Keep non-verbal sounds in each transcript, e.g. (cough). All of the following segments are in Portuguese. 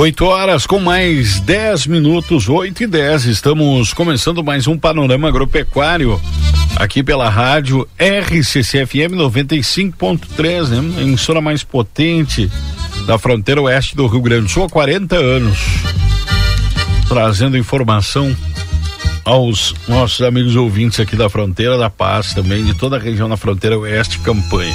Oito horas com mais dez minutos, oito e dez. Estamos começando mais um panorama agropecuário aqui pela rádio RCCFM 95.3, né? Emissora mais potente da fronteira oeste do Rio Grande do Sul há 40 anos. Trazendo informação aos nossos amigos ouvintes aqui da fronteira da Paz, também de toda a região da fronteira oeste campanha.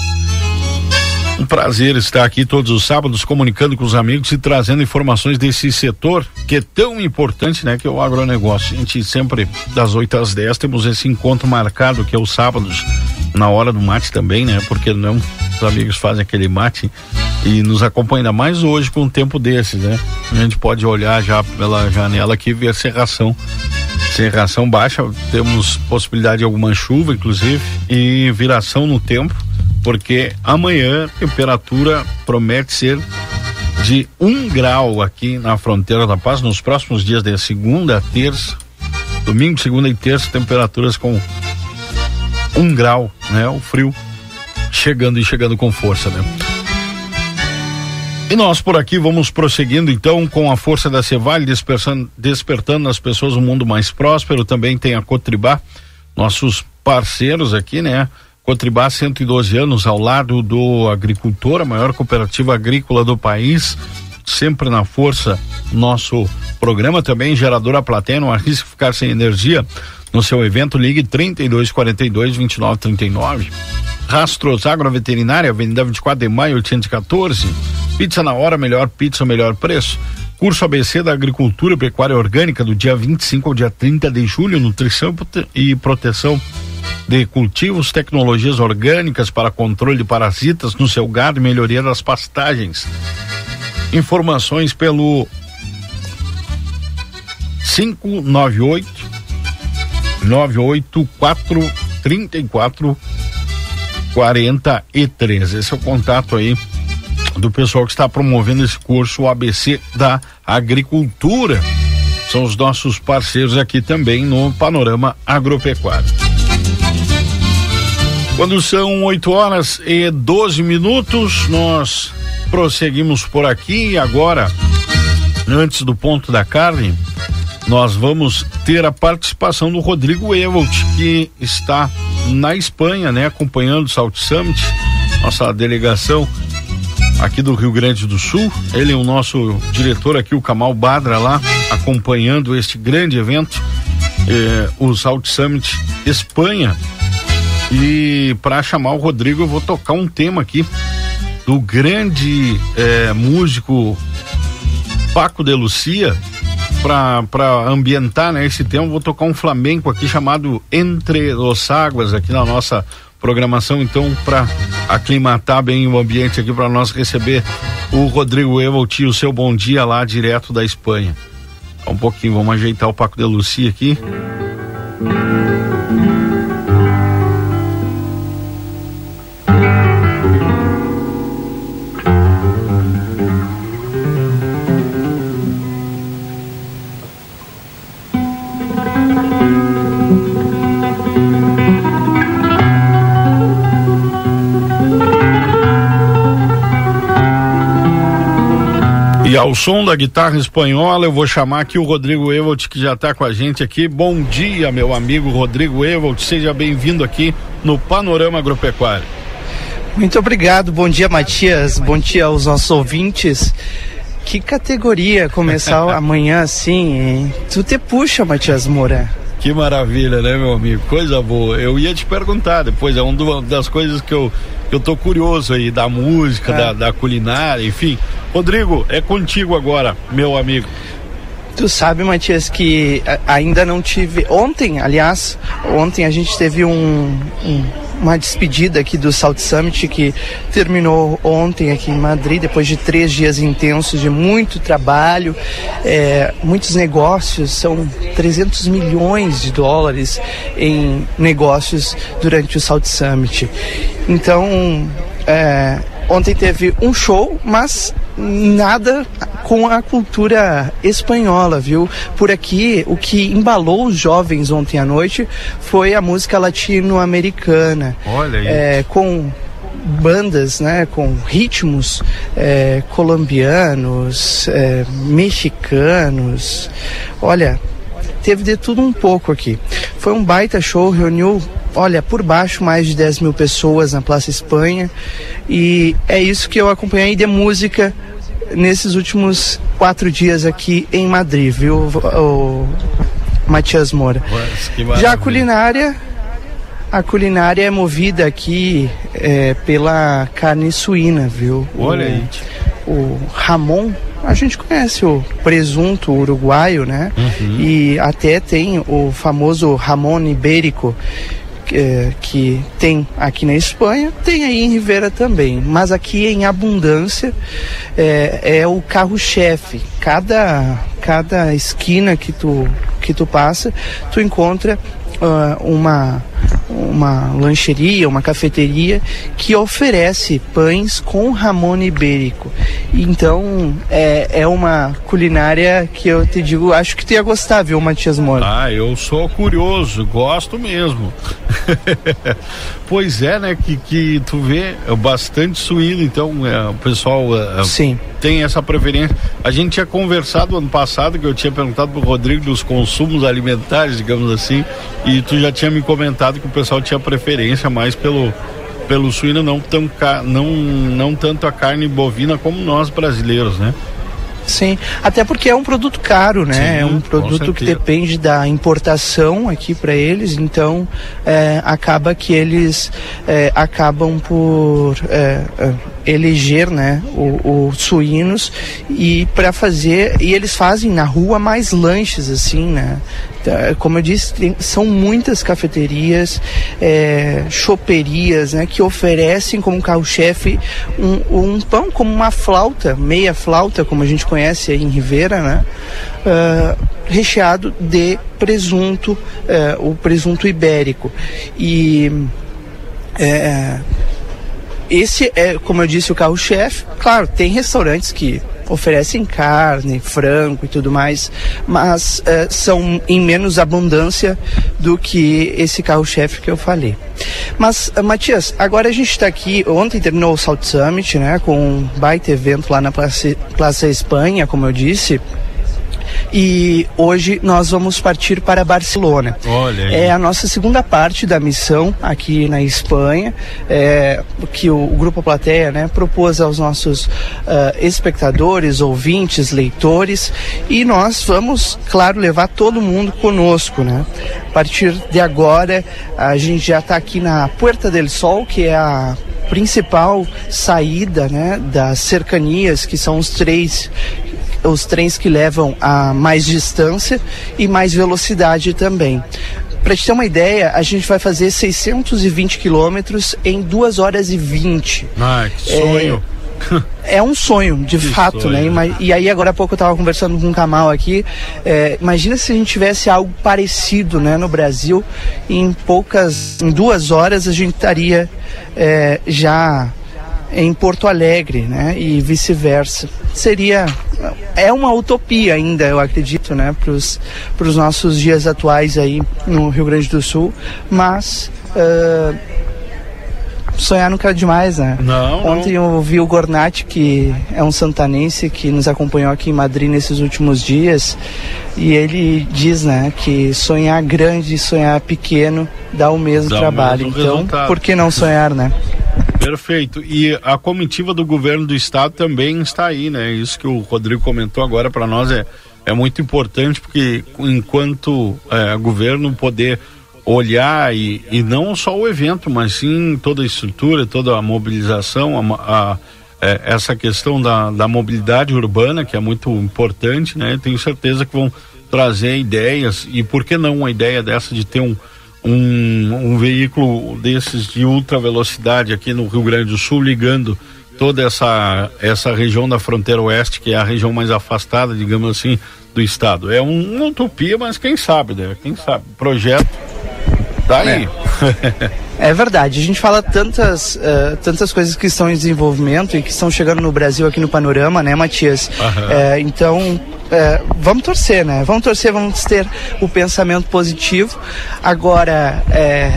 Um prazer estar aqui todos os sábados comunicando com os amigos e trazendo informações desse setor que é tão importante, né, que é o agronegócio. A gente sempre das 8 às 10 temos esse encontro marcado que é os sábados na hora do mate também, né? Porque não os amigos fazem aquele mate e nos acompanha ainda mais hoje com um tempo desses, né? A gente pode olhar já pela janela aqui e ver a serração. Serração baixa, temos possibilidade de alguma chuva, inclusive, e viração no tempo porque amanhã a temperatura promete ser de um grau aqui na fronteira da paz nos próximos dias de segunda, terça, domingo, segunda e terça, temperaturas com um grau, né? O frio chegando e chegando com força, né? E nós por aqui vamos prosseguindo então com a força da Cevale, despertando, despertando nas pessoas um mundo mais próspero. Também tem a Cotribá, nossos parceiros aqui, né? Cotribá 112 anos ao lado do agricultor, a maior cooperativa agrícola do país, sempre na força. Nosso programa também geradora plateia, não arrisque ficar sem energia. No seu evento, ligue 32 42 29 39. Rastros Agroveterinária, Avenida 24 de Maio, 814. Pizza na hora, melhor pizza, melhor preço. Curso ABC da Agricultura e Pecuária Orgânica do dia 25 ao dia 30 de julho, nutrição e proteção de cultivos, tecnologias orgânicas para controle de parasitas no seu gado e melhoria das pastagens. Informações pelo 598 984 34 43. Esse é o contato aí do pessoal que está promovendo esse curso o ABC da Agricultura. São os nossos parceiros aqui também no Panorama Agropecuário. Quando são 8 horas e 12 minutos, nós prosseguimos por aqui e agora, antes do ponto da carne, nós vamos ter a participação do Rodrigo Evolt, que está na Espanha, né, acompanhando o Salt Summit, nossa delegação aqui do Rio Grande do Sul. Ele é o nosso diretor aqui, o Kamal Badra, lá, acompanhando este grande evento, eh, o Salt Summit Espanha e para chamar o Rodrigo, eu vou tocar um tema aqui do grande é, músico Paco de Lucia. Para ambientar né, esse tema, vou tocar um flamenco aqui chamado Entre os Águas, aqui na nossa programação. Então, para aclimatar bem o ambiente aqui, para nós receber o Rodrigo Evolt o seu bom dia lá direto da Espanha. Um pouquinho, vamos ajeitar o Paco de Lucia aqui. E ao som da guitarra espanhola, eu vou chamar aqui o Rodrigo Evolt, que já está com a gente aqui. Bom dia, meu amigo Rodrigo Evolt. Seja bem-vindo aqui no Panorama Agropecuário. Muito obrigado. Bom dia, Matias. Bom dia aos nossos ouvintes. Que categoria começar (laughs) amanhã assim, hein? Tu te puxa, Matias Moura. Que maravilha, né, meu amigo? Coisa boa. Eu ia te perguntar depois, é uma das coisas que eu, que eu tô curioso aí, da música, é. da, da culinária, enfim. Rodrigo, é contigo agora, meu amigo. Tu sabe, Matias, que ainda não tive. Ontem, aliás, ontem a gente teve um, um uma despedida aqui do South Summit que terminou ontem aqui em Madrid, depois de três dias intensos de muito trabalho, é, muitos negócios, são 300 milhões de dólares em negócios durante o South Summit. Então, é, ontem teve um show, mas nada com a cultura espanhola, viu? Por aqui, o que embalou os jovens ontem à noite foi a música latino-americana. Olha aí. É, com bandas, né, com ritmos é, colombianos, é, mexicanos. Olha, teve de tudo um pouco aqui. Foi um baita show, reuniu, olha, por baixo mais de 10 mil pessoas na Praça Espanha. E é isso que eu acompanhei de música nesses últimos quatro dias aqui em Madrid, viu, o, Matias Moura. Já a culinária, a culinária é movida aqui é, pela carne suína, viu? Olha aí. O Ramon a gente conhece o presunto uruguaio, né? Uhum. E até tem o famoso Ramon Ibérico, que, que, tem aqui na Espanha, tem aí em Rivera também, mas aqui em abundância é, é o carro-chefe. Cada, cada esquina que tu, que tu passa, tu encontra uh, uma, uma lancheria, uma cafeteria que oferece pães com ramon ibérico. Então é, é uma culinária que eu te digo, acho que tu ia gostar, viu, Matias Moura? Ah, eu sou curioso, gosto mesmo. (laughs) pois é, né, que, que tu vê é bastante suíno, então é, o pessoal é, Sim. tem essa preferência. A gente tinha conversado ano passado, que eu tinha perguntado pro Rodrigo dos consumos alimentares, digamos assim, e tu já tinha me comentado que o pessoal tinha preferência mais pelo pelo suíno, não, tão, não, não tanto a carne bovina como nós brasileiros, né? Sim, até porque é um produto caro, né? Sim, é um produto que depende da importação aqui para eles, então é, acaba que eles é, acabam por é, é eleger, né, os suínos e para fazer e eles fazem na rua mais lanches assim, né? Tá, como eu disse, tem, são muitas cafeterias, é, choperias, né, que oferecem como carro-chefe um, um, pão como uma flauta, meia flauta, como a gente conhece em Rivera, né, uh, recheado de presunto, uh, o presunto ibérico. E é, esse é, como eu disse, o carro-chefe. Claro, tem restaurantes que oferecem carne, frango e tudo mais, mas uh, são em menos abundância do que esse carro-chefe que eu falei. Mas, uh, Matias, agora a gente está aqui, ontem terminou o South Summit, né, com um baita evento lá na Praça, Praça Espanha, como eu disse, e hoje nós vamos partir para Barcelona. Olha aí. É a nossa segunda parte da missão aqui na Espanha, é, que o, o, Grupo Plateia né, propôs aos nossos uh, espectadores, ouvintes, leitores, e nós vamos, claro, levar todo mundo conosco. Né? A partir de agora, a gente já está aqui na Puerta del Sol, que é a principal saída né, das cercanias, que são os três os trens que levam a mais distância e mais velocidade também. Para te ter uma ideia, a gente vai fazer 620 quilômetros em 2 horas e 20. Ah, que sonho! É, é um sonho, de (laughs) que fato, né? sonho. né? E aí agora há pouco eu estava conversando com o Kamal aqui. É, imagina se a gente tivesse algo parecido, né, no Brasil. Em poucas, em duas horas a gente estaria é, já em Porto Alegre, né? E vice-versa. Seria é uma utopia ainda, eu acredito, né, para os nossos dias atuais aí no Rio Grande do Sul, mas uh, sonhar nunca é demais, né? Não. Ontem eu vi o Gornati, que é um santanense que nos acompanhou aqui em Madrid nesses últimos dias, e ele diz, né, que sonhar grande e sonhar pequeno dá o mesmo dá trabalho. O mesmo então, resultado. por que não sonhar, né? Perfeito. E a comitiva do governo do estado também está aí, né? Isso que o Rodrigo comentou agora para nós é, é muito importante, porque enquanto é, governo poder olhar e, e não só o evento, mas sim toda a estrutura, toda a mobilização, a, a é, essa questão da, da mobilidade urbana, que é muito importante, né? Tenho certeza que vão trazer ideias e por que não uma ideia dessa de ter um, um, um veículo desses de ultra velocidade aqui no Rio Grande do Sul ligando toda essa essa região da fronteira oeste que é a região mais afastada digamos assim do estado é um, uma utopia mas quem sabe né quem sabe projeto Tá aí. É. (laughs) é verdade. A gente fala tantas, uh, tantas coisas que estão em desenvolvimento e que estão chegando no Brasil aqui no panorama, né, Matias? Uhum. É, então, é, vamos torcer, né? Vamos torcer, vamos ter o pensamento positivo. Agora, é,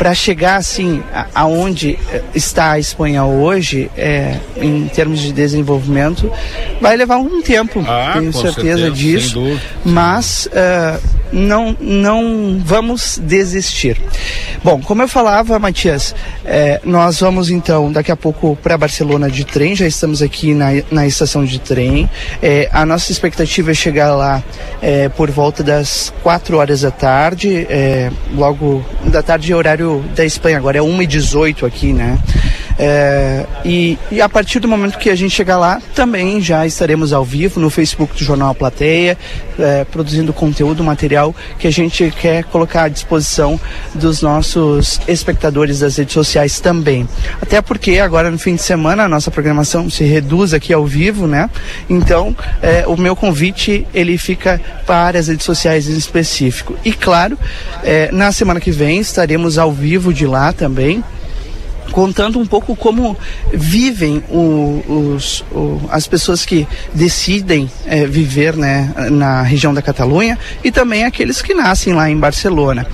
para chegar assim aonde eh, está a Espanha hoje, é, em termos de desenvolvimento, vai levar um tempo, ah, tenho certeza, certeza, disso. Mas uh, não, não vamos desistir. Bom, como eu falava, Matias, é, nós vamos então daqui a pouco para Barcelona de trem, já estamos aqui na, na estação de trem. É, a nossa expectativa é chegar lá é, por volta das 4 horas da tarde, logo da tarde horário da Espanha agora, é 1h18 aqui, né? É, e, e, a partir do momento que a gente chegar lá, também já estaremos ao vivo no Facebook do Jornal Plateia, é, produzindo conteúdo, material que a gente quer colocar à disposição dos nossos espectadores das redes sociais também. Até porque agora no fim de semana a nossa programação se reduz aqui ao vivo, né? Então é, o meu convite ele fica para as redes sociais em específico. E claro, é, na semana que vem estaremos ao vivo de lá também contando um pouco como vivem o, os, o, as pessoas que decidem é, viver né, na região da Catalunha e também aqueles que nascem lá em Barcelona.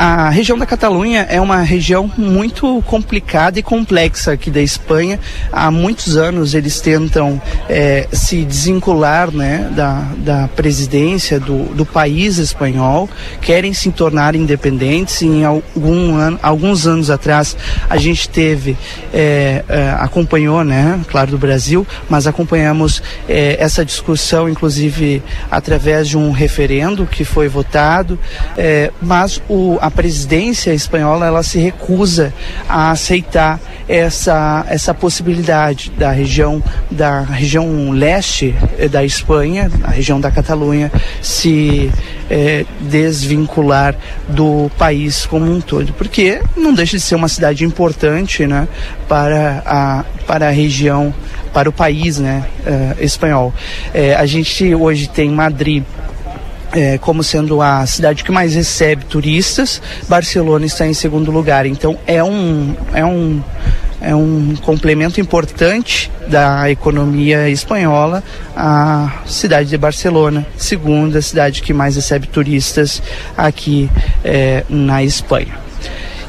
A região da Catalunha é uma região muito complicada e complexa aqui da Espanha. Há muitos anos eles tentam é, se desvincular né, da, da presidência do, do país espanhol, querem se tornar independentes. Em algum ano, alguns anos atrás a gente teve, é, acompanhou, né, claro, do Brasil, mas acompanhamos é, essa discussão, inclusive através de um referendo que foi votado, mas o, a presidência espanhola ela se recusa a aceitar essa, essa possibilidade da região da região leste eh, da Espanha, a região da Catalunha, se é, desvincular do país como um todo, porque não deixa de ser uma cidade importante, né, para a para a região, para o país, né, uh, espanhol. É, a gente hoje tem Madrid é, como sendo a cidade que mais recebe turistas, Barcelona está em segundo lugar. Então é um, é um, é um complemento importante da economia espanhola a cidade de Barcelona, segunda cidade que mais recebe turistas aqui é, na Espanha.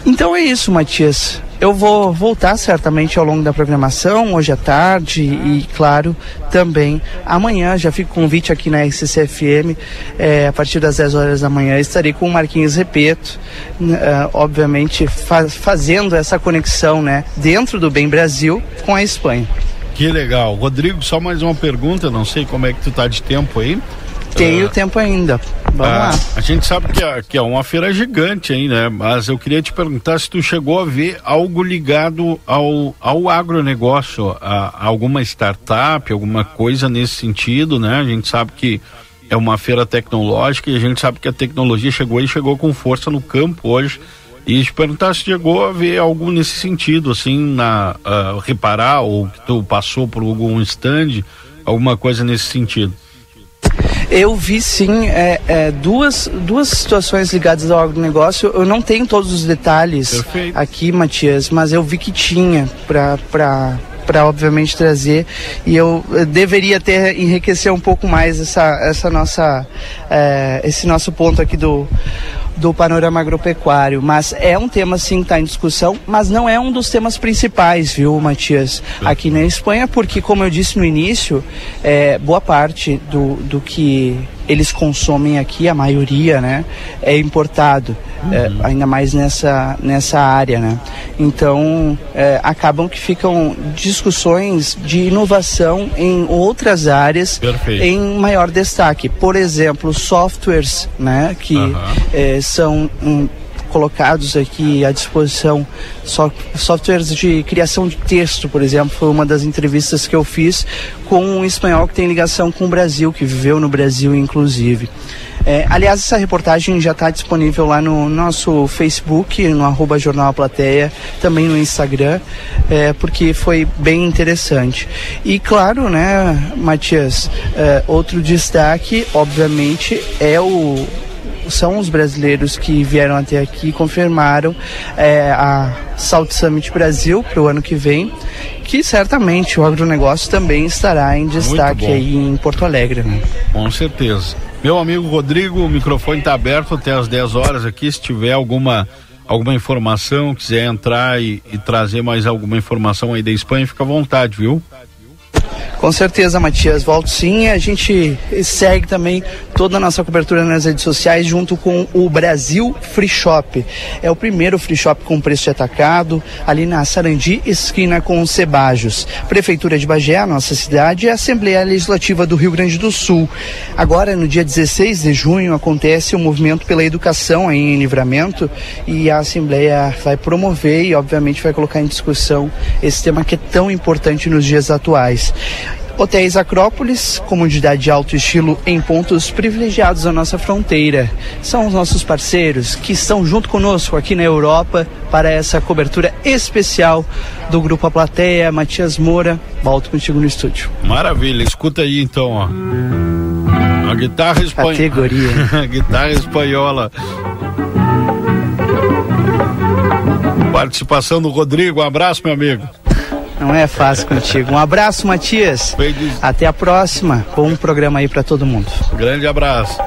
Então é isso, Matias. Eu vou voltar certamente ao longo da programação, hoje à tarde e, claro, também amanhã. Já fico convite aqui na SCFM, é, a partir das 10 horas da manhã. Estarei com o Marquinhos Repeto, uh, obviamente faz, fazendo essa conexão né, dentro do Bem Brasil com a Espanha. Que legal. Rodrigo, só mais uma pergunta, não sei como é que tu tá de tempo aí. Tenho uh, tempo ainda. Vamos uh, lá. A gente sabe que é, que é uma feira gigante aí, né? Mas eu queria te perguntar se tu chegou a ver algo ligado ao, ao agronegócio, a, a alguma startup, alguma coisa nesse sentido, né? A gente sabe que é uma feira tecnológica e a gente sabe que a tecnologia chegou e chegou com força no campo hoje. E te perguntar se chegou a ver algo nesse sentido, assim, na uh, reparar ou que tu passou por algum stand, alguma coisa nesse sentido. Eu vi sim é, é, duas, duas situações ligadas ao agronegócio. Eu não tenho todos os detalhes Perfeito. aqui, Matias, mas eu vi que tinha para para obviamente trazer e eu deveria até enriquecer um pouco mais essa, essa nossa é, esse nosso ponto aqui do do panorama agropecuário, mas é um tema sim que está em discussão, mas não é um dos temas principais, viu, Matias, aqui na Espanha, porque como eu disse no início, é, boa parte do, do que eles consomem aqui, a maioria, né, é importado, uhum. é, ainda mais nessa, nessa área, né. Então, é, acabam que ficam discussões de inovação em outras áreas Perfeito. em maior destaque. Por exemplo, softwares, né, que uhum. é, são um, colocados aqui à disposição softwares de criação de texto, por exemplo, foi uma das entrevistas que eu fiz com um espanhol que tem ligação com o Brasil, que viveu no Brasil inclusive. É, aliás, essa reportagem já está disponível lá no nosso Facebook, no arroba Jornal Plateia, também no Instagram, é, porque foi bem interessante. E claro, né, Matias, é, outro destaque, obviamente, é o são os brasileiros que vieram até aqui e confirmaram é, a Salt Summit Brasil para o ano que vem, que certamente o agronegócio também estará em destaque aí em Porto Alegre. Né? Com certeza. Meu amigo Rodrigo, o microfone está aberto até as 10 horas aqui. Se tiver alguma alguma informação, quiser entrar e, e trazer mais alguma informação aí da Espanha, fica à vontade, viu? Com certeza, Matias. Volto sim. A gente segue também toda a nossa cobertura nas redes sociais junto com o Brasil Free Shop. É o primeiro free shop com preço de atacado, ali na Sarandi, esquina com os Cebajos. Prefeitura de Bagé, a nossa cidade, e a Assembleia Legislativa do Rio Grande do Sul. Agora, no dia 16 de junho, acontece o movimento pela educação em Livramento e a Assembleia vai promover e, obviamente, vai colocar em discussão esse tema que é tão importante nos dias atuais. Hotéis Acrópolis, comodidade de alto estilo em pontos privilegiados da nossa fronteira. São os nossos parceiros que estão junto conosco aqui na Europa para essa cobertura especial do Grupo A Plateia. Matias Moura, volto contigo no estúdio. Maravilha, escuta aí então, ó. A guitarra espanhola. Categoria. (laughs) a guitarra espanhola. Participação do Rodrigo, um abraço, meu amigo. Não é fácil contigo. Um abraço, Matias. Até a próxima. Bom programa aí para todo mundo. Grande abraço.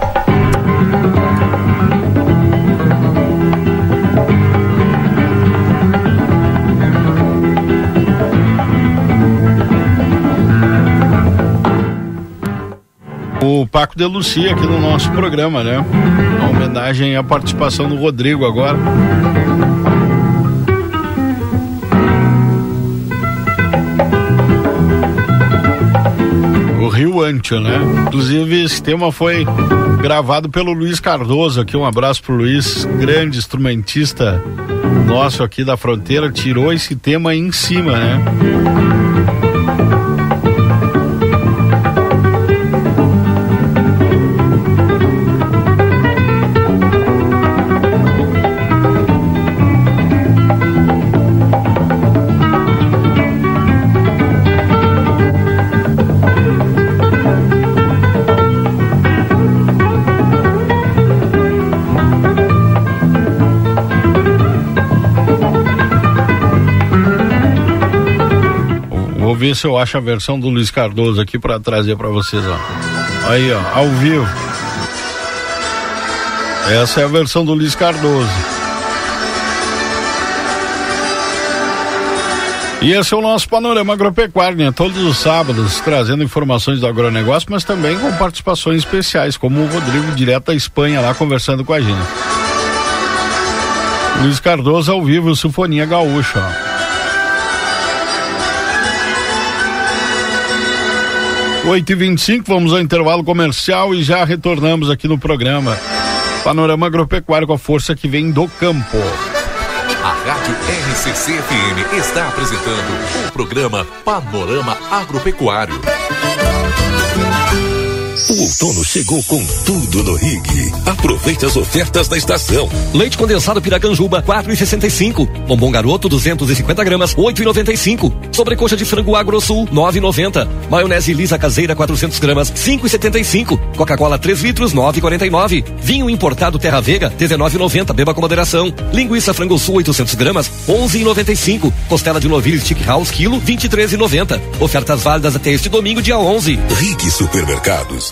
o Paco de Lucia aqui no nosso programa, né? Uma homenagem à participação do Rodrigo agora. Rio Antio, né? Inclusive, esse tema foi gravado pelo Luiz Cardoso aqui. Um abraço pro Luiz, grande instrumentista nosso aqui da fronteira, tirou esse tema em cima, né? Ver se eu acho a versão do Luiz Cardoso aqui para trazer para vocês, ó. Aí, ó, ao vivo. Essa é a versão do Luiz Cardoso. E esse é o nosso panorama agropecuário, né? Todos os sábados trazendo informações do agronegócio, mas também com participações especiais, como o Rodrigo, direto da Espanha, lá conversando com a gente. Luiz Cardoso ao vivo, Sinfonia Gaúcha, ó. 8 e 25 vamos ao intervalo comercial e já retornamos aqui no programa. Panorama Agropecuário com a força que vem do campo. A Rádio RCC FM está apresentando o programa Panorama Agropecuário. O outono chegou com tudo no Rig. Aproveite as ofertas da estação. Leite condensado Piracanjuba, 4,65. Bombom garoto, 250 gramas, 8,95. Sobrecoxa de frango Agrosul, 9,90. Maionese lisa caseira, 400 gramas, 5,75. Coca-Cola 3 litros, 9,49. Vinho importado Terra Vega, 19,90. Beba com moderação. Linguiça frango sul, 800 gramas, 11,95. Costela de novilho Stick House, quilo, 23,90. Ofertas válidas até este domingo, dia 11. Rig Supermercados.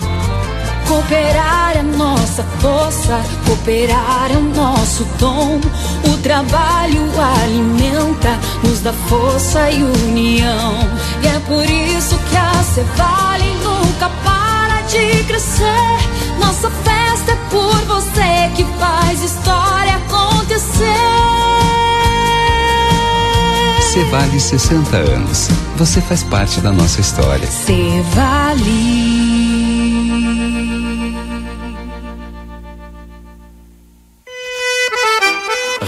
Cooperar é nossa força, cooperar é o nosso dom. O trabalho alimenta, nos dá força e união. E é por isso que a Cevale nunca para de crescer. Nossa festa é por você que faz história acontecer. Cevale 60 anos. Você faz parte da nossa história. Cevale.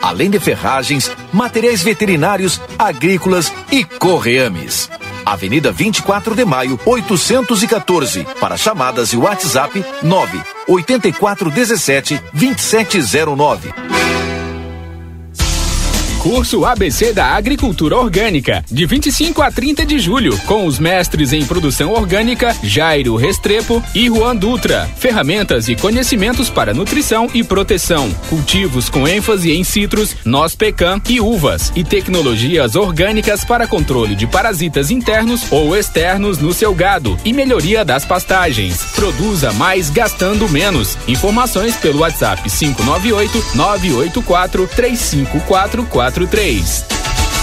além de ferragens, materiais veterinários, agrícolas e correames. Avenida 24 de Maio, 814. Para chamadas e WhatsApp 9 8417 2709 curso ABC da Agricultura Orgânica, de 25 a 30 de julho, com os mestres em produção orgânica Jairo Restrepo e Juan Dutra. Ferramentas e conhecimentos para nutrição e proteção, cultivos com ênfase em citros, noz pecan e uvas, e tecnologias orgânicas para controle de parasitas internos ou externos no seu gado e melhoria das pastagens. Produza mais gastando menos. Informações pelo WhatsApp 598 984 3544 43.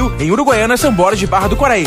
Brasil, em Uruguaiana, São Borges de Barra do Quaraí.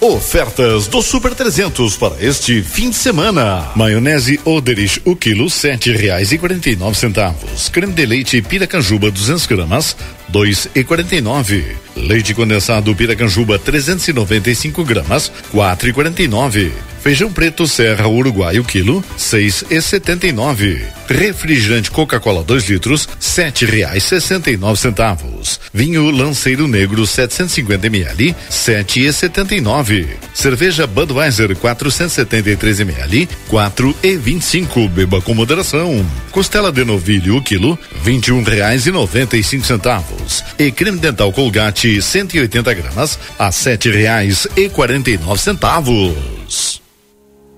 Ofertas do Super 300 para este fim de semana. Maionese Oderich, o quilo sete reais e quarenta e nove centavos. Creme de leite Piracanjuba 200 gramas, dois e quarenta e nove. Leite condensado Piracanjuba 395 gramas, quatro e quarenta e nove. Feijão preto Serra Uruguai o quilo, seis e setenta e nove. Refrigerante Coca-Cola 2 litros, sete reais sessenta e nove centavos. Vinho Lanceiro Negro 750 ml, sete e setenta e nove. Cerveja Budweiser 473 ml, quatro e vinte e cinco. Beba com moderação. Costela de novilho o quilo, vinte e um reais e noventa e cinco centavos. E creme dental Colgate 180 gramas, a sete reais e quarenta e nove centavos.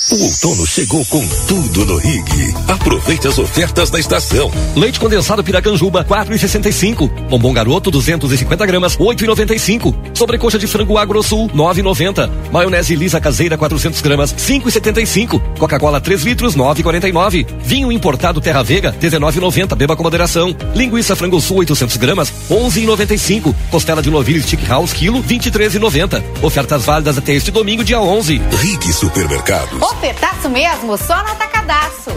O outono chegou com tudo no Rig. Aproveite as ofertas da estação. Leite condensado Piracanjuba, 4,65. Bombom garoto, 250 gramas, 8,95. Sobrecoxa de frango Agro Sul, 9,90. Maionese lisa caseira, 400 gramas, 5,75. Coca-Cola 3 litros, 9,49. Vinho importado Terra Vega, 19,90. Beba com moderação. Linguiça frango sul, 800 gramas, 11,95. Costela de novilho Stick House, quilo, 23,90. Ofertas válidas até este domingo, dia 11. Rig Supermercados. Ofertaço mesmo, só no atacadaço.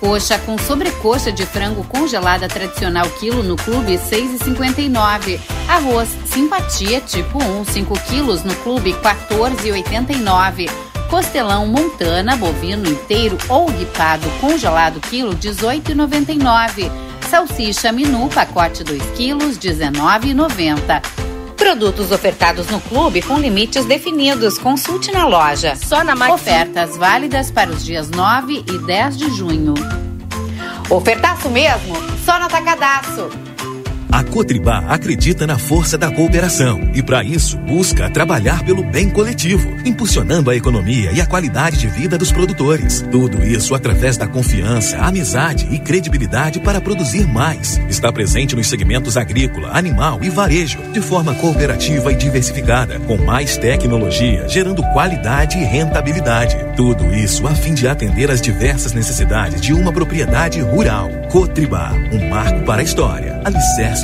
Coxa com sobrecoxa de frango congelada tradicional quilo no clube 6,59. Arroz simpatia tipo 1, 5 quilos no clube 14,89. Costelão montana bovino inteiro ou ripado congelado quilo 18,99. Salsicha minu pacote 2 quilos 19,90. Produtos ofertados no clube com limites definidos. Consulte na loja. Só na Maxi. Ofertas válidas para os dias 9 e 10 de junho. Ofertaço mesmo? Só no Atacadaço. A Cotribá acredita na força da cooperação e, para isso, busca trabalhar pelo bem coletivo, impulsionando a economia e a qualidade de vida dos produtores. Tudo isso através da confiança, amizade e credibilidade para produzir mais. Está presente nos segmentos agrícola, animal e varejo, de forma cooperativa e diversificada, com mais tecnologia, gerando qualidade e rentabilidade. Tudo isso a fim de atender às diversas necessidades de uma propriedade rural. Cotribá, um marco para a história, alicerce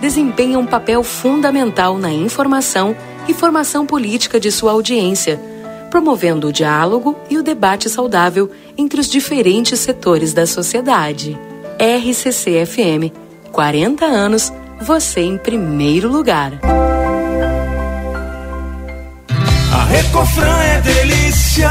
desempenha um papel fundamental na informação e formação política de sua audiência, promovendo o diálogo e o debate saudável entre os diferentes setores da sociedade. RCC FM, 40 anos, você em primeiro lugar. A Recofran é delícia.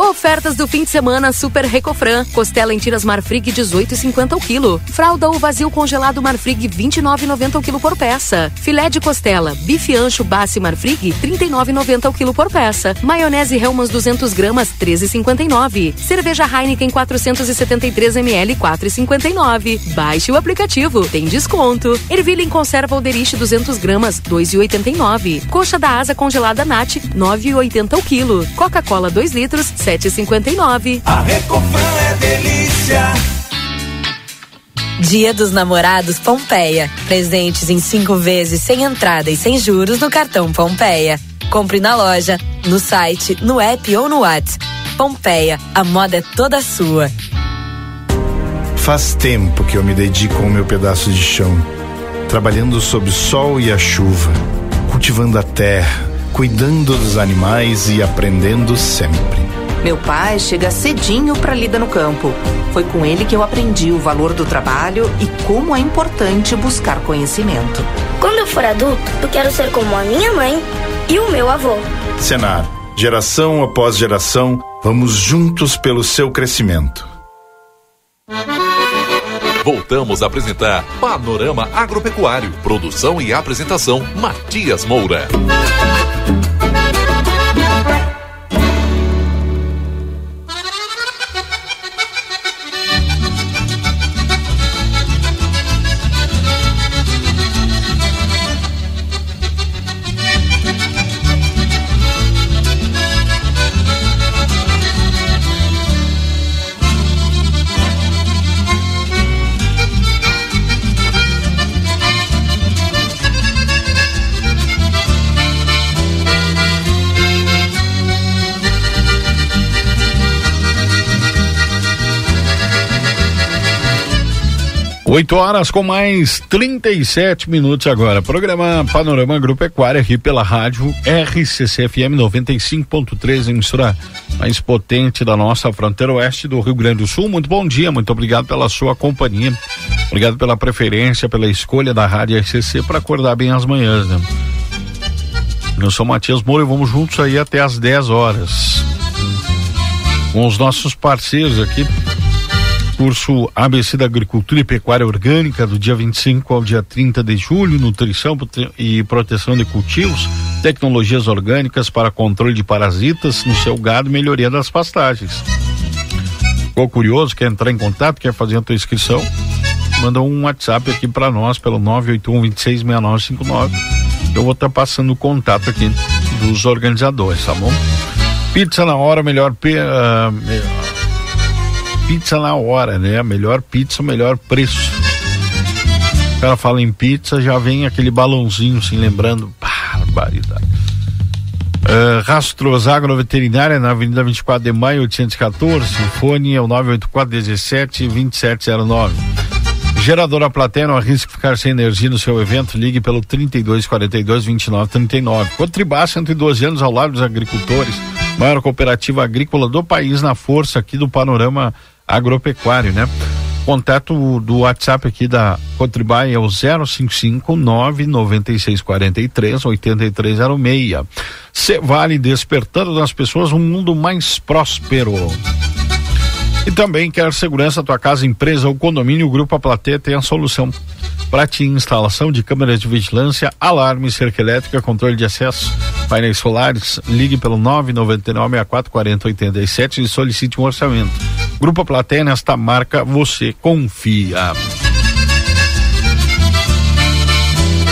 Ofertas do fim de semana Super Recofran. Costela em tiras Marfrig 18,50 o quilo. Fralda ou vazio congelado Marfrig 29,90 o quilo por peça. Filé de costela, bife ancho Bassi Marfrig 39,90 o quilo por peça. Maionese Hellmann's 200 gramas 13,59. Cerveja Heineken 473 ml 4,59. Baixe o aplicativo, tem desconto. Ervilha em conserva Alderich 200 gramas 2,89. Coxa da asa congelada Nat 9,80 o quilo. Coca-Cola 2 litros 7,59. A Recofran é delícia. Dia dos Namorados Pompeia. Presentes em cinco vezes sem entrada e sem juros no cartão Pompeia. Compre na loja, no site, no app ou no WhatsApp. Pompeia, a moda é toda sua. Faz tempo que eu me dedico ao meu pedaço de chão, trabalhando sob o sol e a chuva, cultivando a terra, cuidando dos animais e aprendendo sempre. Meu pai chega cedinho para lida no campo. Foi com ele que eu aprendi o valor do trabalho e como é importante buscar conhecimento. Quando eu for adulto, eu quero ser como a minha mãe e o meu avô. Senar, geração após geração, vamos juntos pelo seu crescimento. Voltamos a apresentar Panorama Agropecuário. Produção e apresentação: Matias Moura. Oito horas com mais 37 minutos agora. Programa Panorama Agropecuária aqui pela rádio RCCFM 95.3, emissora mais potente da nossa fronteira oeste do Rio Grande do Sul. Muito bom dia, muito obrigado pela sua companhia. Obrigado pela preferência, pela escolha da rádio RCC para acordar bem as manhãs, né? Eu sou Matias Moura e vamos juntos aí até às 10 horas. Com os nossos parceiros aqui, curso ABC da Agricultura e Pecuária Orgânica do dia 25 ao dia 30 de julho, nutrição e proteção de cultivos, tecnologias orgânicas para controle de parasitas no seu gado e melhoria das pastagens. Ficou curioso, quer entrar em contato, quer fazer a tua inscrição? Manda um WhatsApp aqui para nós pelo 981 266959. Eu vou estar tá passando o contato aqui dos organizadores, tá bom? Pizza na hora, melhor uh, pizza na hora, né? A melhor pizza, o melhor preço. O cara fala em pizza, já vem aquele balãozinho, assim, lembrando. Barbaridade. Uh, Rastros Agroveterinária na Avenida 24 de Maio 814. O fone é o 984 17 2709. Geradora Platéia não arrisque ficar sem energia no seu evento. Ligue pelo 32 42 29 39. Cotribá, 112 anos ao lado dos agricultores. Maior cooperativa agrícola do país na força aqui do panorama agropecuário, né? contato do WhatsApp aqui da Cotribay é o 055 99643 8306. Cevale despertando nas pessoas um mundo mais próspero. E também quer segurança tua casa, empresa ou condomínio, o Grupo A Plateia tem a solução para ti instalação de câmeras de vigilância, alarme, cerca elétrica, controle de acesso, painéis solares. Ligue pelo 999 64 40 87 e solicite um orçamento. Grupo A Plateia nesta marca você confia.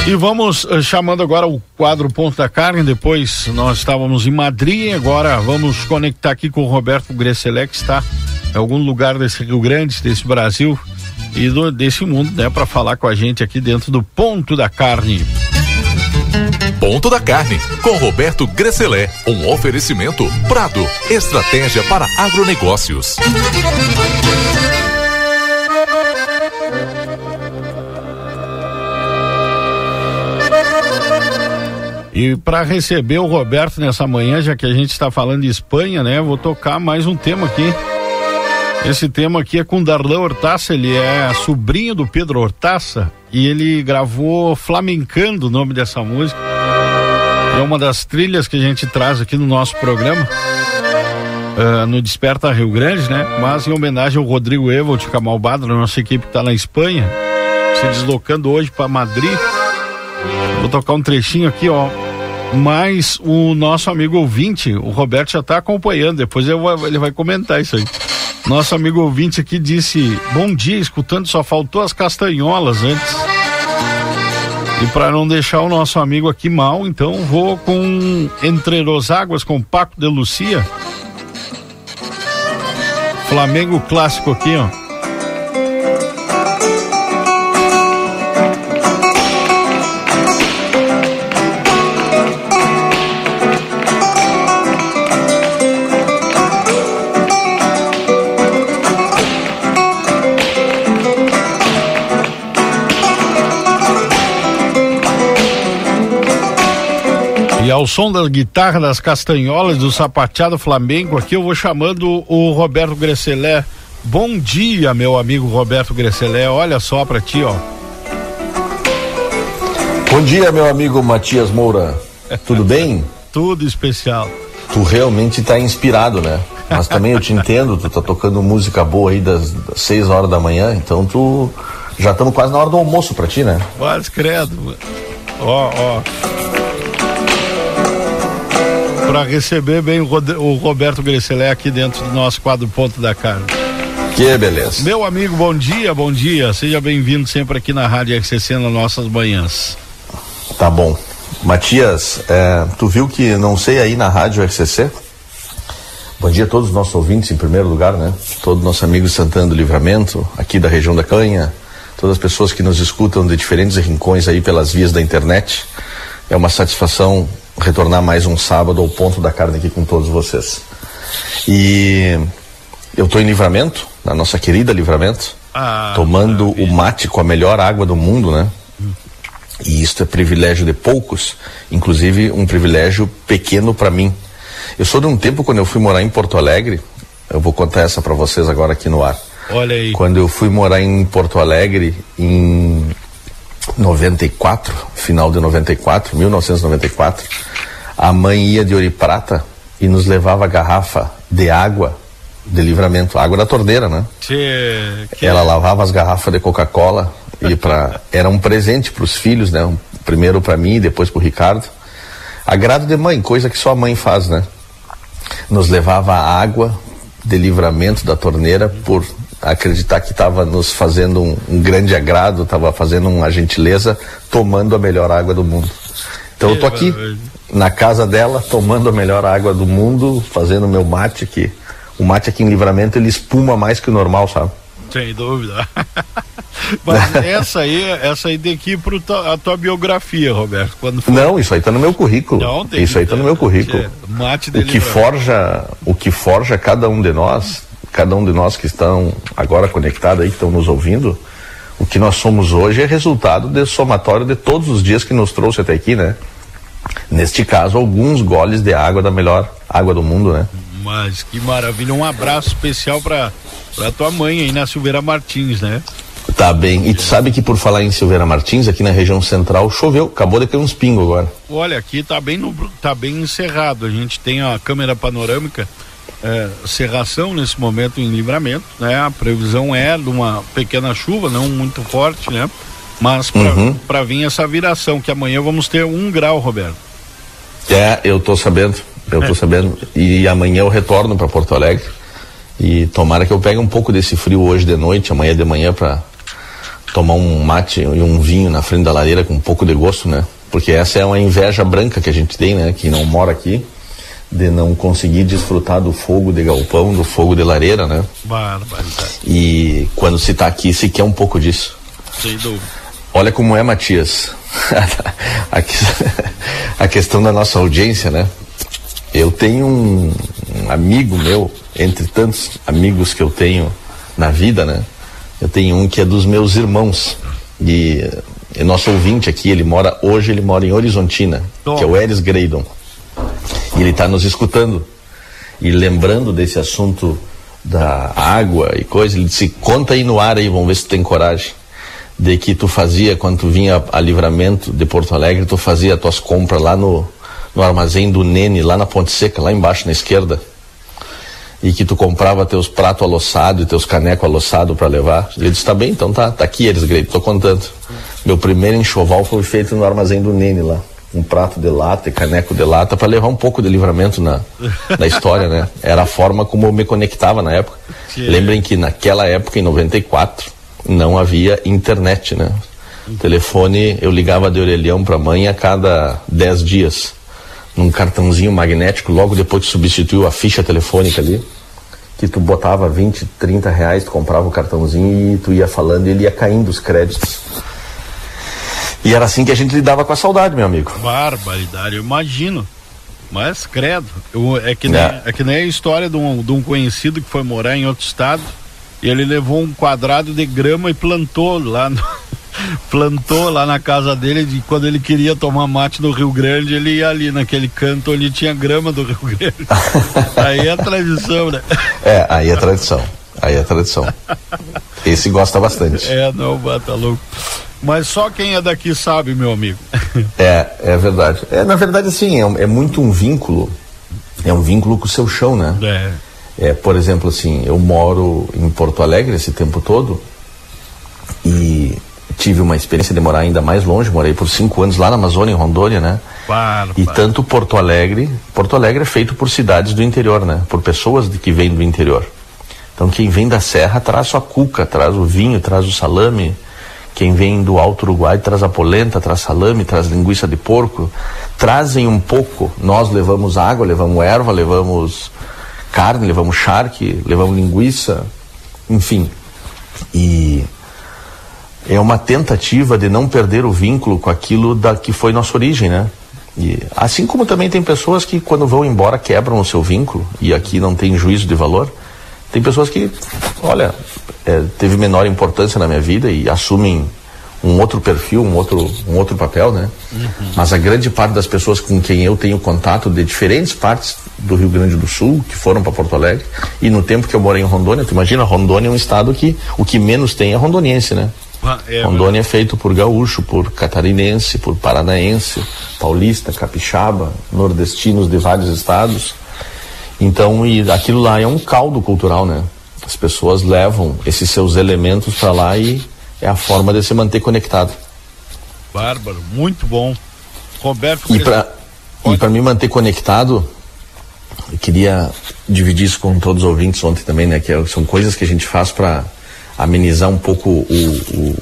E vamos uh, chamando agora o quadro Ponto da Carne. Depois nós estávamos em Madrid, agora vamos conectar aqui com o Roberto Gresselé, que está em algum lugar desse Rio Grande, desse Brasil e do, desse mundo, né, para falar com a gente aqui dentro do Ponto da Carne. Ponto da Carne, com Roberto Gresselé, um oferecimento Prado, estratégia para agronegócios. E para receber o Roberto nessa manhã, já que a gente está falando de Espanha, né? Vou tocar mais um tema aqui. Esse tema aqui é com Darlan Hortaça, ele é sobrinho do Pedro Hortaça e ele gravou Flamencando o nome dessa música. É uma das trilhas que a gente traz aqui no nosso programa. Uh, no Desperta Rio Grande, né? Mas em homenagem ao Rodrigo Evolt Camalbado, nossa equipe está na Espanha, se deslocando hoje para Madrid. Vou tocar um trechinho aqui, ó. Mas o nosso amigo ouvinte, o Roberto já está acompanhando, depois ele vai comentar isso aí. Nosso amigo ouvinte aqui disse: Bom dia, escutando, só faltou as castanholas antes. E para não deixar o nosso amigo aqui mal, então vou com Entre os Águas com Paco de Lucia. Flamengo clássico aqui, ó. E ao som da guitarra, das castanholas, do sapateado flamengo, aqui eu vou chamando o Roberto Gresselé. Bom dia, meu amigo Roberto Gresselé. Olha só para ti, ó. Bom dia, meu amigo Matias Moura. Tudo bem? (laughs) Tudo especial. Tu realmente tá inspirado, né? Mas também eu te entendo, tu tá tocando música boa aí das, das 6 horas da manhã, então tu já estamos quase na hora do almoço para ti, né? Quase credo. Ó, ó para receber bem o, Roberto Gresselé aqui dentro do nosso quadro Ponto da Carne. Que beleza. Meu amigo, bom dia, bom dia. Seja bem-vindo sempre aqui na Rádio RCC nas nossas manhãs. Tá bom. Matias, é, tu viu que não sei aí na Rádio RCC? Bom dia a todos os nossos ouvintes, em primeiro lugar, né? Todos nossos amigos de Santana do Livramento, aqui da região da Canha, todas as pessoas que nos escutam de diferentes rincões aí pelas vias da internet. É uma satisfação retornar mais um sábado ao ponto da carne aqui com todos vocês. E eu estou em Livramento, na nossa querida Livramento, ah, tomando maravilha. o mate com a melhor água do mundo, né? E isso é privilégio de poucos, inclusive um privilégio pequeno para mim. Eu sou de um tempo quando eu fui morar em Porto Alegre, eu vou contar essa para vocês agora aqui no ar. Olha aí. Quando eu fui morar em Porto Alegre em 94, final de 94, 1994, a mãe ia de ouro e prata e nos levava garrafa de água de livramento, água da torneira, né? Que, que... Ela lavava as garrafas de Coca-Cola e para era um presente para os filhos, né? Um, primeiro para mim, depois para o Ricardo. Agrado de mãe, coisa que só a mãe faz, né? Nos levava água de livramento da torneira por acreditar que estava nos fazendo um, um grande agrado, estava fazendo uma gentileza, tomando a melhor água do mundo. Então eu tô aqui na casa dela, tomando a melhor água do mundo, fazendo meu mate aqui. O mate aqui em livramento ele espuma mais que o normal, sabe? Sem dúvida. (laughs) Mas (laughs) essa aí, essa aí tem que ir para a tua biografia, Roberto. Quando for... Não, isso aí está no meu currículo. Não, isso aí está no meu currículo. Mate o que forja, o que forja cada um de nós, cada um de nós que estão agora conectados aí, que estão nos ouvindo, o que nós somos hoje é resultado desse somatório de todos os dias que nos trouxe até aqui, né? Neste caso, alguns goles de água da melhor água do mundo, né? Mas que maravilha. Um abraço especial pra, pra tua mãe aí na Silveira Martins, né? Tá bem. E tu sabe que por falar em Silveira Martins, aqui na região central, choveu. Acabou de cair uns pingos agora. Olha, aqui tá bem, no, tá bem encerrado. A gente tem a câmera panorâmica, é, cerração nesse momento em livramento, né? A previsão é de uma pequena chuva, não muito forte, né? Mas para Uhum. vir essa viração, que amanhã vamos ter um grau, Roberto. É, eu tô sabendo. Eu tô sabendo. E amanhã eu retorno para Porto Alegre. E tomara que eu pegue um pouco desse frio hoje de noite, amanhã de manhã, para tomar um mate e um vinho na frente da lareira com um pouco de gosto, né? Porque essa é uma inveja branca que a gente tem, né? Que não mora aqui, de não conseguir desfrutar do fogo de galpão, do fogo de lareira, né? Barbaridade. E quando se tá aqui, se quer um pouco disso. Sem dúvida. Olha como é, Matias. (laughs) a, que- a questão da nossa audiência, né? Eu tenho um, um amigo meu, entre tantos amigos que eu tenho na vida, né? Eu tenho um que é dos meus irmãos. E é nosso ouvinte aqui, ele mora, hoje ele mora em Horizontina, que é o Eris Greydon. E ele está nos escutando. E lembrando desse assunto da água e coisa, ele disse, conta aí no ar aí, vamos ver se tu tem coragem. De que tu fazia, quando tu vinha a livramento de Porto Alegre, tu fazia tuas compras lá no, no armazém do Nene, lá na Ponte Seca, lá embaixo na esquerda. E que tu comprava teus pratos aloçados e teus canecos aloçados para levar. E eu disse, tá bem, então tá, tá aqui eles, Grey, tô contando. Meu primeiro enxoval foi feito no armazém do Nene lá. Um prato de lata e caneco de lata para levar um pouco de livramento na, na história, né? Era a forma como eu me conectava na época. Que- Lembrem que naquela época, em 94, não havia internet, né? Telefone, eu ligava de orelhão para mãe a cada 10 dias. Num cartãozinho magnético, logo depois que substituiu a ficha telefônica ali. Que tu botava 20, 30 reais, tu comprava o cartãozinho e tu ia falando e ele ia caindo os créditos. E era assim que a gente lidava com a saudade, meu amigo. Barbaridade, eu imagino. Mas credo, eu- é, que nem, É. é que nem a história de um, de um conhecido que foi morar em outro estado e ele levou um quadrado de grama e plantou lá no- (laughs) plantou lá na casa dele de quando ele queria tomar mate no Rio Grande, ele ia ali naquele canto onde tinha grama do Rio Grande. (laughs) Aí é tradição, né? É, aí é tradição. Aí é tradição. Esse gosta bastante. É, não, bata louco. Mas só quem é daqui sabe, meu amigo. (laughs) É, é verdade. É, na verdade, assim, é, é muito um vínculo. É um vínculo com o seu chão, né? É. É, por exemplo, assim, eu moro em Porto Alegre esse tempo todo e tive uma experiência de morar ainda mais longe. Morei por cinco anos lá na Amazônia, em Rondônia, né? E tanto Porto Alegre, Porto Alegre é feito por cidades do interior, né? Por pessoas de, que vêm do interior. Então quem vem da serra traz sua cuca, traz o vinho, traz o salame. Quem vem do Alto Uruguai traz a polenta, traz salame, traz linguiça de porco. Trazem um pouco. Nós levamos água, levamos erva, levamos carne, levamos charque, levamos linguiça, enfim. E é uma tentativa de não perder o vínculo com aquilo da que foi nossa origem, né? E, assim como também tem pessoas que quando vão embora quebram o seu vínculo e aqui não tem juízo de valor. Tem pessoas que, olha, é, teve menor importância na minha vida e assumem um outro perfil, um outro, um outro papel, né? Mas a grande parte das pessoas com quem eu tenho contato de diferentes partes do Rio Grande do Sul, que foram para Porto Alegre, e no tempo que eu morei em Rondônia, tu imagina, Rondônia é um estado que o que menos tem é rondoniense, né? Ah, é, Rondônia é feito por gaúcho, por catarinense, por paranaense, paulista, capixaba, nordestinos de vários estados. Então, e aquilo lá é um caldo cultural, né? As pessoas levam esses seus elementos para lá e é a forma de se manter conectado. Bárbaro, muito bom. Roberto, E para e para me manter conectado, eu queria dividir isso com todos os ouvintes ontem também, né? Que é- são coisas que a gente faz para amenizar um pouco o,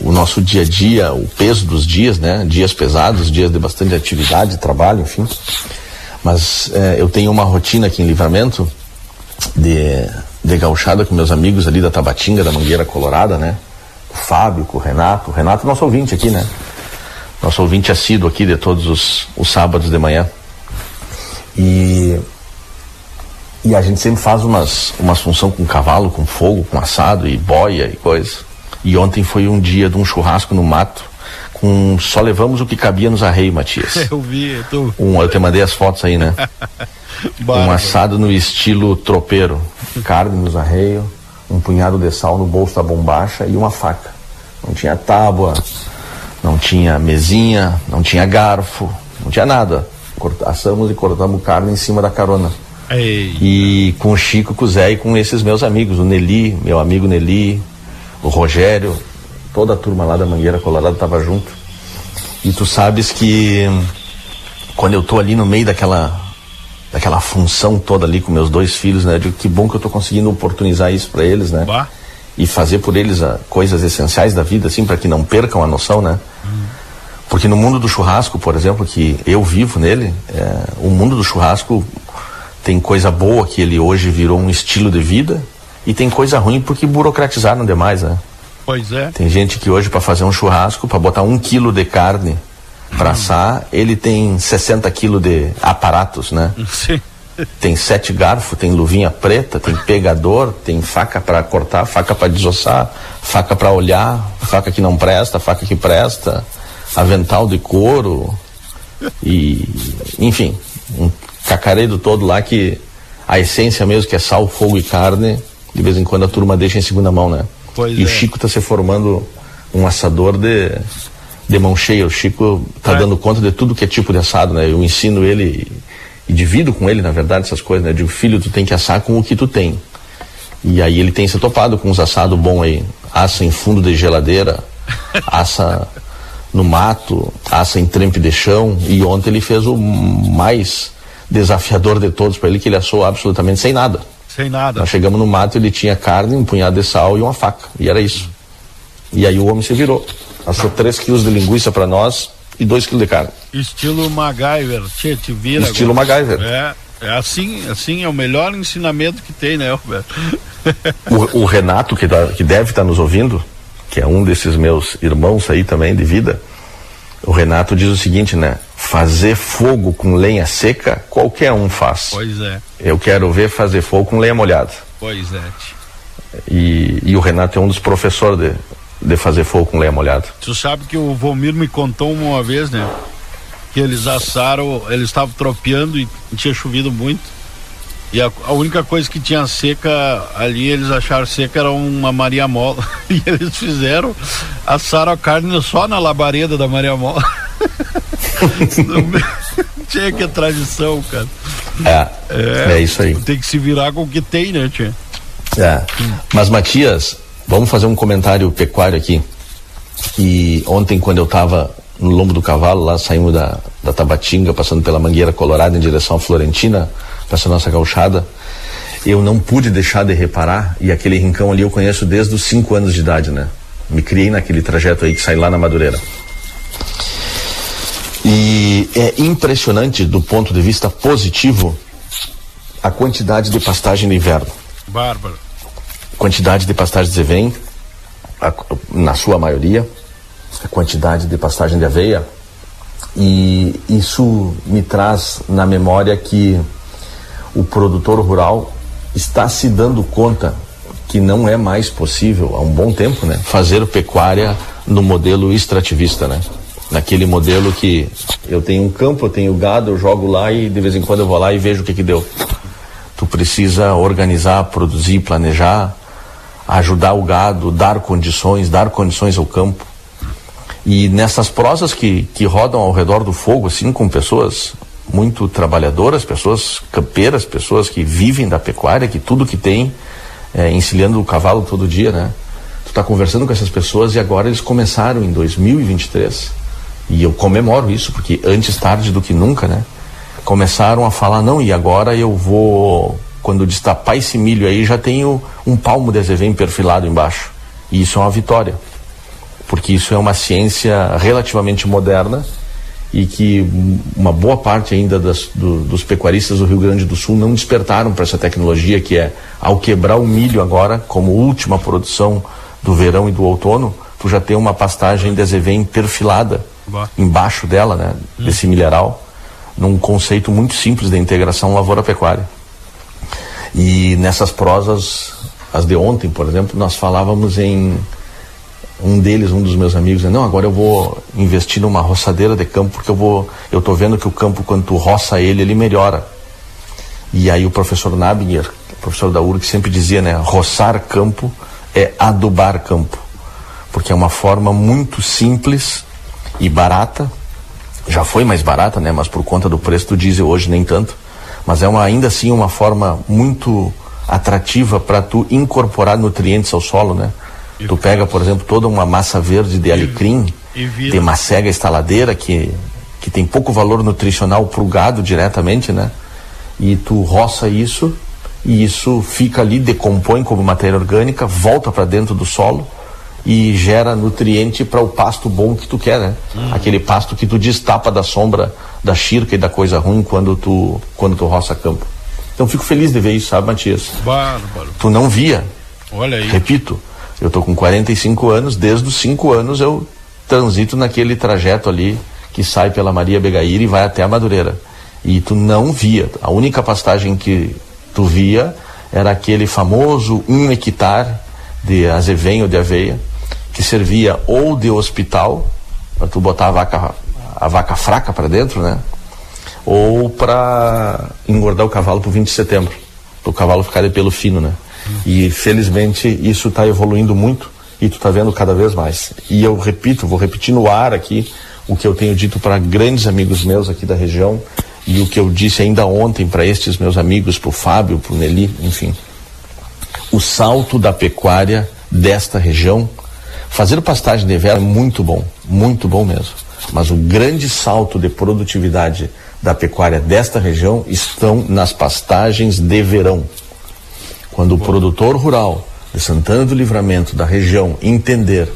o, o nosso dia a dia, o peso dos dias, né? Dias pesados, dias de bastante atividade, trabalho, enfim. Mas eh, eu tenho uma rotina aqui em Livramento de, de gauchada com meus amigos ali da Tabatinga, da Mangueira Colorada, né? O Fábio, com o Renato. O Renato é nosso ouvinte aqui, né? Nosso ouvinte assíduo aqui de todos os, os sábados de manhã. E, e a gente sempre faz umas, umas função com cavalo, com fogo, com assado e boia e coisa. E ontem foi um dia de um churrasco no mato com só levamos o que cabia nos arreios, Matias. (laughs) Eu vi, tu. Um, eu te mandei as fotos aí, né? (laughs) um assado no estilo tropeiro. Carne nos arreios, um punhado de sal no bolso da bombacha e uma faca. Não tinha tábua, não tinha mesinha, não tinha garfo, não tinha nada. Assamos e cortamos carne em cima da carona. Ei. E com o Chico, com o Zé e com esses meus amigos, o Nelly, meu amigo Nelly, o Rogério, toda a turma lá da Mangueira Colorada estava junto. E tu sabes que hum, quando eu tô ali no meio daquela daquela função toda ali com meus dois filhos, né? Eu digo, que bom que eu tô conseguindo oportunizar isso para eles, né? E fazer por eles ah, coisas essenciais da vida, assim, para que não percam a noção, né? Porque no mundo do churrasco, por exemplo, que eu vivo nele, é, o mundo do churrasco tem coisa boa que ele hoje virou um estilo de vida e tem coisa ruim porque burocratizaram demais, né? Pois é. Tem gente que hoje para fazer um churrasco, para botar um quilo de carne para assar, ele tem 60 quilos de aparatos, né? Sim. Tem sete garfos, tem luvinha preta, tem pegador, tem faca para cortar, faca para desossar, faca para olhar, faca que não presta, faca que presta, avental de couro e, enfim, um cacaredo todo lá que a essência mesmo que é sal, fogo e carne, de vez em quando a turma deixa em segunda mão, né? Pois e o é. Chico tá se formando um assador de, de mão cheia. O Chico tá É. dando conta de tudo que é tipo de assado, né? Eu ensino ele e divido com ele, na verdade, essas coisas, né? Eu digo, filho, tu tem que assar com o que tu tem. E aí ele tem se topado com uns assados bons aí. Assa em fundo de geladeira, (laughs) assa no mato, assa em trempe de chão. E ontem ele fez o mais desafiador de todos para ele, que ele assou absolutamente sem nada. Sem nada. Nós chegamos no mato, ele tinha carne, um punhado de sal e uma faca. E era isso. E aí o homem se virou. Assou 3 quilos de linguiça para nós e 2 quilos de carne. Estilo MacGyver. Tchê, te vira. Estilo agora. MacGyver. É, é assim, assim é o melhor ensinamento que tem, né, Roberto? (laughs) O, o Renato, que, tá- que deve estar nos ouvindo, que é um desses meus irmãos aí também de vida, o Renato diz o seguinte, né? Fazer fogo com lenha seca, qualquer um faz. Pois é, Eu quero ver fazer fogo com lenha molhada. pois é. E, e o Renato é um dos professores de, de fazer fogo com lenha molhada. Tu sabe que o Vomir me contou uma vez, né? Que eles assaram, eles estavam tropeando e tinha chovido muito. E a, a única coisa que tinha seca ali, eles acharam seca era uma Maria Mola. (laughs) E eles fizeram, assaram a carne só na labareda da Maria Mola. (laughs) (laughs) tinha que é tradição, cara. É, é, isso aí. Tem que se virar com o que tem, né, tia? É. Mas Matias, vamos fazer um comentário pecuário aqui. E ontem, quando eu estava no lombo do cavalo, lá saímos da, da Tabatinga, passando pela Mangueira Colorada em direção à Florentina, essa nossa gauchada, eu não pude deixar de reparar, e aquele rincão ali eu conheço desde os 5 anos de idade, né? Me criei naquele trajeto aí que sai lá na Madureira. E é impressionante do ponto de vista positivo a quantidade de pastagem no inverno Bárbara. quantidade de pastagem de a- na sua maioria, a quantidade de pastagem de aveia, e isso me traz na memória que o produtor rural está se dando conta que não é mais possível, há um bom tempo, né, fazer pecuária no modelo extrativista, né? Naquele modelo que eu tenho um campo, eu tenho gado, eu jogo lá e de vez em quando eu vou lá e vejo o que que deu. Tu precisa organizar, produzir, planejar, ajudar o gado, dar condições, dar condições ao campo. E nessas prosas que, que rodam ao redor do fogo, assim, com pessoas muito trabalhadoras, pessoas campeiras, pessoas que vivem da pecuária, que tudo que tem, é, encilhando o cavalo todo dia, né? Tu tá conversando com essas pessoas e agora eles começaram em 2023. E eu comemoro isso, porque antes tarde do que nunca, né? Começaram a falar, não, e agora eu vou, quando destapar esse milho aí, já tenho um palmo de azevém perfilado embaixo. E isso é uma vitória porque isso é uma ciência relativamente moderna e que um- uma boa parte ainda das- do- dos pecuaristas do Rio Grande do Sul não despertaram para essa tecnologia que é ao quebrar o milho agora como última produção do verão e do outono, tu já tem uma pastagem de azevém perfilada Embaixo dela, né, desse milharal, num conceito muito simples de integração lavoura-pecuária. E nessas prosas, as de ontem, por exemplo, nós falávamos em um deles, um dos meus amigos, não, agora eu vou investir numa roçadeira de campo porque eu vou, eu tô vendo que o campo quando tu roça ele, ele melhora. E aí o professor Nabinger, professor da URG, sempre dizia, né, roçar campo é adubar campo, porque é uma forma muito simples e barata. Já foi mais barata, né, mas por conta do preço do diesel hoje nem tanto, mas é uma ainda assim uma forma muito atrativa para tu incorporar nutrientes ao solo, né? Tu pega, por exemplo, toda uma massa verde de alecrim, de macega estaladeira, que, que tem pouco valor nutricional para o gado diretamente, né? E tu roça isso e isso fica ali, decompõe como matéria orgânica, volta para dentro do solo e gera nutriente para o pasto bom que tu quer, né? Hum. Aquele pasto que tu destapa da sombra da xirca e da coisa ruim quando tu quando tu roça campo. Então fico feliz de ver isso, sabe, Matias? Bárbaro. Tu não via. Olha aí. Repito, eu tô com 45 anos, desde os 5 anos eu transito naquele trajeto ali que sai pela Maria Begaíra e vai até a Madureira. E tu não via. A única pastagem que tu via era aquele famoso um hectare de azevenho ou de aveia, que servia ou de hospital, para tu botar a vaca, a vaca fraca para dentro, né? Ou para engordar o cavalo para o 20 de setembro, para o cavalo ficar de pelo fino, né? E felizmente isso está evoluindo muito e tu está vendo cada vez mais. E eu repito, vou repetir no ar aqui o que eu tenho dito para grandes amigos meus aqui da região e o que eu disse ainda ontem para estes meus amigos, para o Fábio, para o Nelly, enfim. O salto da pecuária desta região, fazer pastagem de verão é muito bom, muito bom mesmo. Mas o grande salto de produtividade da pecuária desta região estão nas pastagens de verão. Quando o produtor rural de Santana do Livramento, da região, entender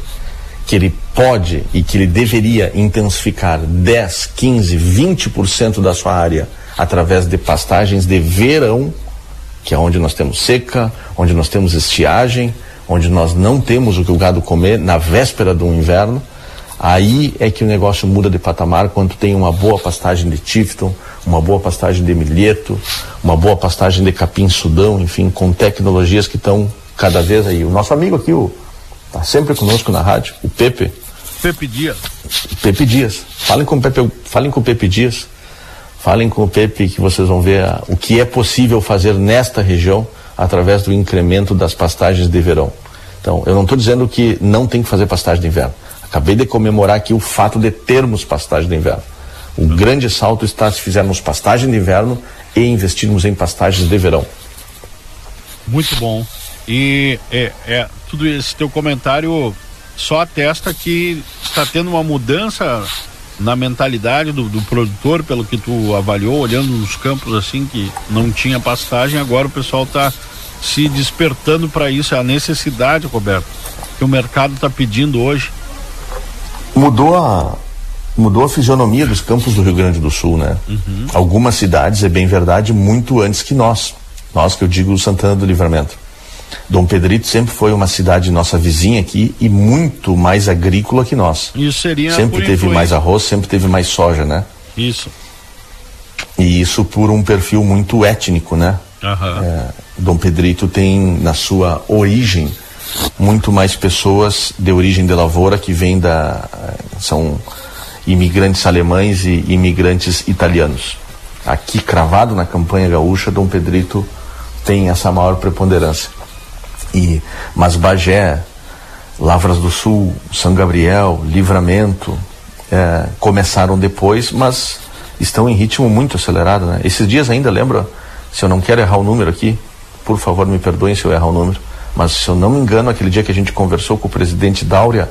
que ele pode e que ele deveria intensificar 10, 15, 20% da sua área através de pastagens de verão, que é onde nós temos seca, onde nós temos estiagem, onde nós não temos o que o gado comer na véspera do inverno, aí é que o negócio muda de patamar quando tem uma boa pastagem de Tifton, uma boa pastagem de milheto, uma boa pastagem de capim-sudão, enfim, com tecnologias que estão cada vez aí. O nosso amigo aqui, o tá sempre conosco na rádio, o Pepe. Pepe Dias. Pepe Dias. Falem com o Pepe, falem com o Pepe Dias. Falem com o Pepe que vocês vão ver a, o que é possível fazer nesta região através do incremento das pastagens de verão. Então, eu não estou dizendo que não tem que fazer pastagem de inverno. Acabei de comemorar aqui o fato de termos pastagem de inverno. O grande salto está se fizermos pastagem de inverno e investirmos em pastagens de verão. Muito bom. E é, é tudo esse teu comentário só atesta que está tendo uma mudança na mentalidade do, do, produtor, pelo que tu avaliou, olhando nos campos assim que não tinha pastagem, agora o pessoal está se despertando para isso, é a necessidade, Roberto, que o mercado está pedindo hoje. Mudou a, mudou a fisionomia dos campos do Rio Grande do Sul, né? Uhum. Algumas cidades, é bem verdade, muito antes que nós. Nós que eu digo Santana do Livramento. Dom Pedrito sempre foi uma cidade nossa vizinha aqui e muito mais agrícola que nós. Isso seria sempre teve influência. mais arroz, sempre teve mais soja, né? Isso. E isso por um perfil muito étnico, né? Uhum. É, Dom Pedrito tem na sua origem muito mais pessoas de origem de lavoura que vêm da são imigrantes alemães e imigrantes italianos. Aqui, cravado na campanha gaúcha, Dom Pedrito tem essa maior preponderância. E, mas Bagé, Lavras do Sul, São Gabriel, Livramento, é, começaram depois, mas estão em ritmo muito acelerado. Né? Esses dias ainda, lembra? Se eu não quero errar o número aqui, por favor me perdoem se eu errar o número, mas se eu não me engano, aquele dia que a gente conversou com o presidente Dáurea,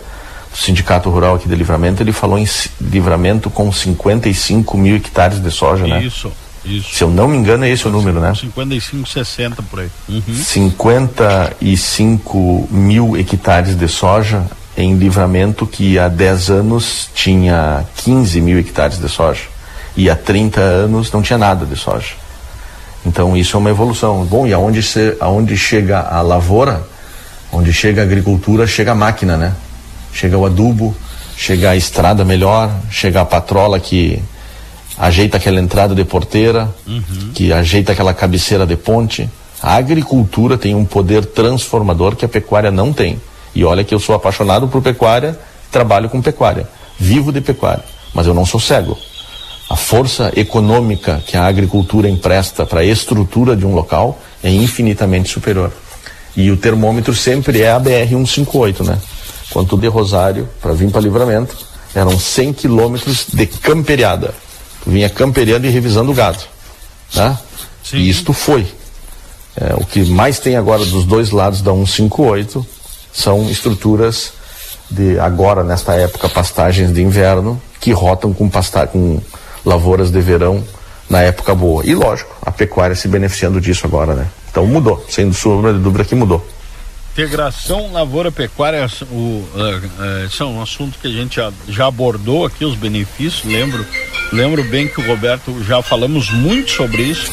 do Sindicato Rural aqui de Livramento, ele falou em livramento com 55 mil hectares de soja, isso, né? Isso, isso. Se eu não me engano, é esse o número, né? 55, 60 por aí. Uhum. 55 mil hectares de soja em livramento que há 10 anos tinha 15 mil hectares de soja. E há 30 anos não tinha nada de soja. Então isso é uma evolução. Bom, e aonde, se, aonde chega a lavoura, onde chega a agricultura, chega a máquina, né? chega o adubo, chega a estrada melhor, chega a patrola que ajeita aquela entrada de porteira, uhum. que ajeita aquela cabeceira de ponte. A agricultura tem um poder transformador que a pecuária não tem. E olha que eu sou apaixonado por pecuária, trabalho com pecuária, vivo de pecuária, mas eu não sou cego. A força econômica que a agricultura empresta para a estrutura de um local é infinitamente superior. E o termômetro sempre é a BR 158, né? Quanto de Rosário para vir para Livramento, eram 100 quilômetros de camperiada. Tu vinha camperiando e revisando o gado, né? E isto foi. É, o que mais tem agora dos dois lados da 158 são estruturas de agora nesta época pastagens de inverno que rotam com pasta com lavouras de verão na época boa. E lógico, a pecuária se beneficiando disso agora, né? Então mudou, sem sombra de dúvida que mudou. Integração lavoura-pecuária, o, uh, uh, esse é um assunto que a gente já, já abordou aqui, os benefícios, lembro, lembro bem que o Roberto já falamos muito sobre isso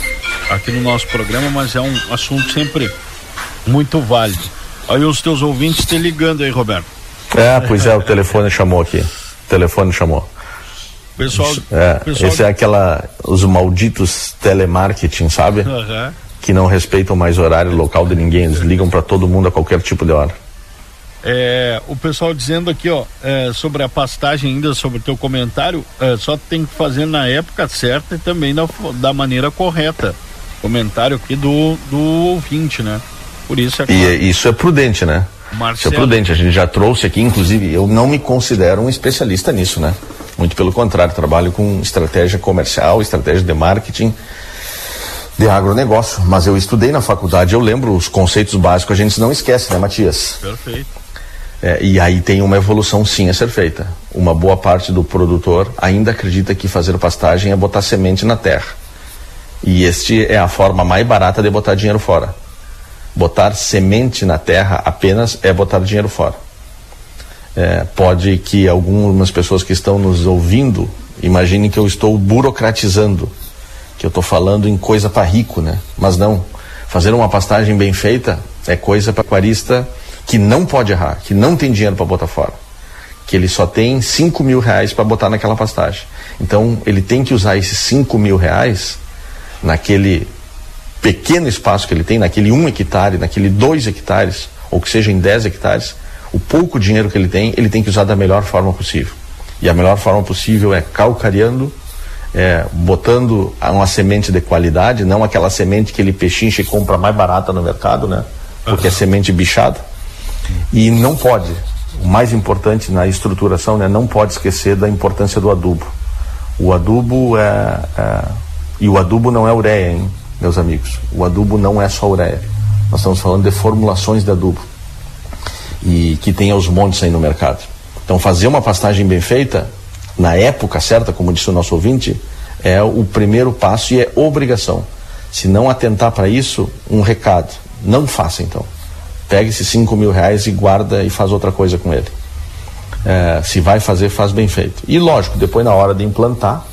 aqui no nosso programa, mas é um assunto sempre muito válido. Aí os teus ouvintes te ligando aí, Roberto. É, pois é, o telefone chamou aqui. O telefone chamou. Pessoal, É, pessoal esse é aquela, os malditos telemarketing, sabe? Aham. Que não respeitam mais horário local de ninguém, eles ligam para todo mundo a qualquer tipo de hora. É, o pessoal dizendo aqui, ó, é, sobre a pastagem ainda, sobre o teu comentário, é, só tem que fazer na época certa e também da, da maneira correta. Comentário aqui do, do ouvinte, né? Por isso é E é- isso é prudente, né? Isso Marcelo. é prudente. A gente já trouxe aqui, inclusive, eu não me considero um especialista nisso, né? Muito pelo contrário, trabalho com estratégia comercial, estratégia de marketing, de agronegócio. Mas eu estudei na faculdade, eu lembro os conceitos básicos, a gente não esquece, né, Matias? Perfeito. É, e aí tem uma evolução sim a ser feita. Uma boa parte do produtor ainda acredita que fazer pastagem é botar semente na terra. E este é a forma mais barata de botar dinheiro fora. Botar semente na terra apenas é botar dinheiro fora. É, pode que algumas pessoas que estão nos ouvindo imaginem que eu estou burocratizando, que eu estou falando em coisa para rico, né? Mas não. Fazer uma pastagem bem feita é coisa para aquarista que não pode errar, que não tem dinheiro para botar fora, que ele só tem 5 mil reais para botar naquela pastagem. Então ele tem que usar esses 5 mil reais naquele pequeno espaço que ele tem, naquele um hectare, naquele dois hectares, ou que seja em 10 hectares, o pouco dinheiro que ele tem, ele tem que usar da melhor forma possível. E a melhor forma possível é calcareando, é, botando uma semente de qualidade, não aquela semente que ele pechincha e compra mais barata no mercado, né? Porque é semente bichada. E não pode, o mais importante na estruturação, né? Não pode esquecer da importância do adubo. O adubo é, é e o adubo não é ureia, hein, meus amigos. O adubo não é só ureia. Nós estamos falando de formulações de adubo e que tem aos montes aí no mercado. Então, fazer uma pastagem bem feita, na época certa, como disse o nosso ouvinte, é o primeiro passo e é obrigação. Se não atentar para isso, um recado: não faça então. Pegue esses 5 mil reais e guarda e faz outra coisa com ele. É, se vai fazer, faz bem feito. E lógico, depois na hora de implantar,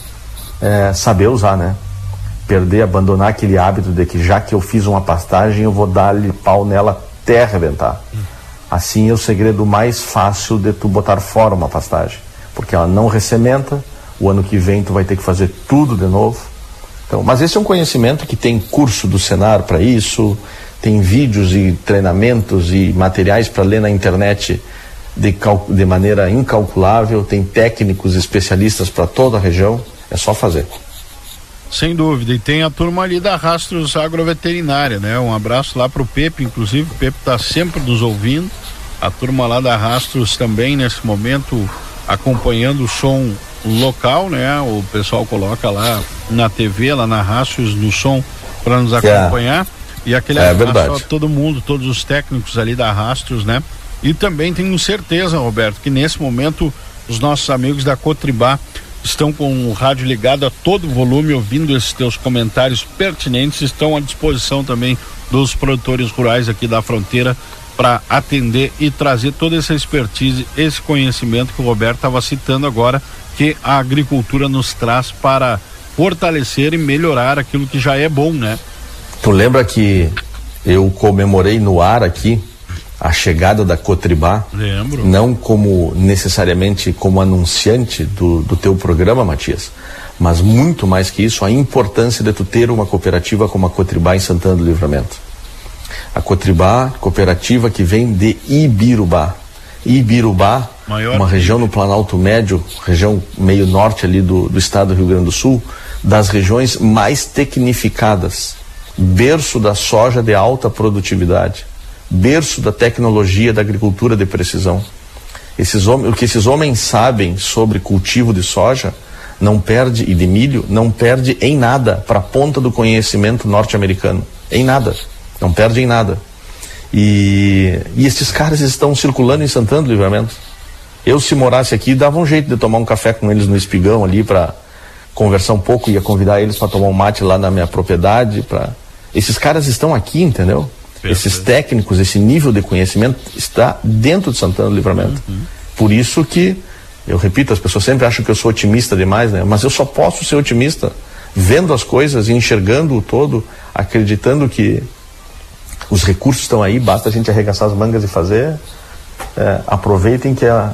é, saber usar, né? Perder, abandonar aquele hábito de que já que eu fiz uma pastagem, eu vou dar-lhe pau nela até arrebentar. Assim é o segredo mais fácil de tu botar fora uma pastagem, porque ela não ressementa, o ano que vem tu vai ter que fazer tudo de novo. Então, mas esse é um conhecimento que tem curso do Senar para isso, tem vídeos e treinamentos e materiais para ler na internet de, de maneira incalculável, tem técnicos especialistas para toda a região, é só fazer. Sem dúvida. E tem a turma ali da Rastros Agroveterinária, né? Um abraço lá pro Pepe, inclusive. O Pepe tá sempre nos ouvindo. A turma lá da Rastros também, nesse momento, acompanhando o som local, né? O pessoal coloca lá na TV, lá na Rastros, no som, para nos acompanhar. E aquele É abraço a todo mundo, todos os técnicos ali da Rastros, né? E também tenho certeza, Roberto, que nesse momento os nossos amigos da Cotribá estão com o rádio ligado a todo volume, ouvindo esses teus comentários pertinentes, estão à disposição também dos produtores rurais aqui da fronteira para atender e trazer toda essa expertise, esse conhecimento que o Roberto estava citando agora, que a agricultura nos traz para fortalecer e melhorar aquilo que já é bom, né? Tu lembra que eu comemorei no ar aqui a chegada da Cotribá? Lembro. Não como necessariamente como anunciante do, do teu programa, Matias, mas muito mais que isso, a importância de tu ter uma cooperativa como a Cotribá em Santana do Livramento. A Cotribá, cooperativa que vem de Ibirubá, Ibirubá, Maior uma região no Planalto Médio, região meio norte ali do, do estado do Rio Grande do Sul, das regiões mais tecnificadas, berço da soja de alta produtividade, berço da tecnologia da agricultura de precisão. Esses o que esses homens sabem sobre cultivo de soja não perde e de milho não perde em nada para a ponta do conhecimento norte-americano, em nada, não perde em nada. E, e esses caras estão circulando em Santana do Livramento. Eu, se morasse aqui, dava um jeito de tomar um café com eles no espigão ali para conversar um pouco, ia convidar eles para tomar um mate lá na minha propriedade. Pra... Esses caras estão aqui, entendeu? Esses técnicos, esse nível de conhecimento está dentro de Santana do Livramento. Por isso que, eu repito, as pessoas sempre acham que eu sou otimista demais, né? Mas eu só posso ser otimista vendo as coisas, enxergando o todo, acreditando que os recursos estão aí, basta a gente arregaçar as mangas e fazer. É, aproveitem que a,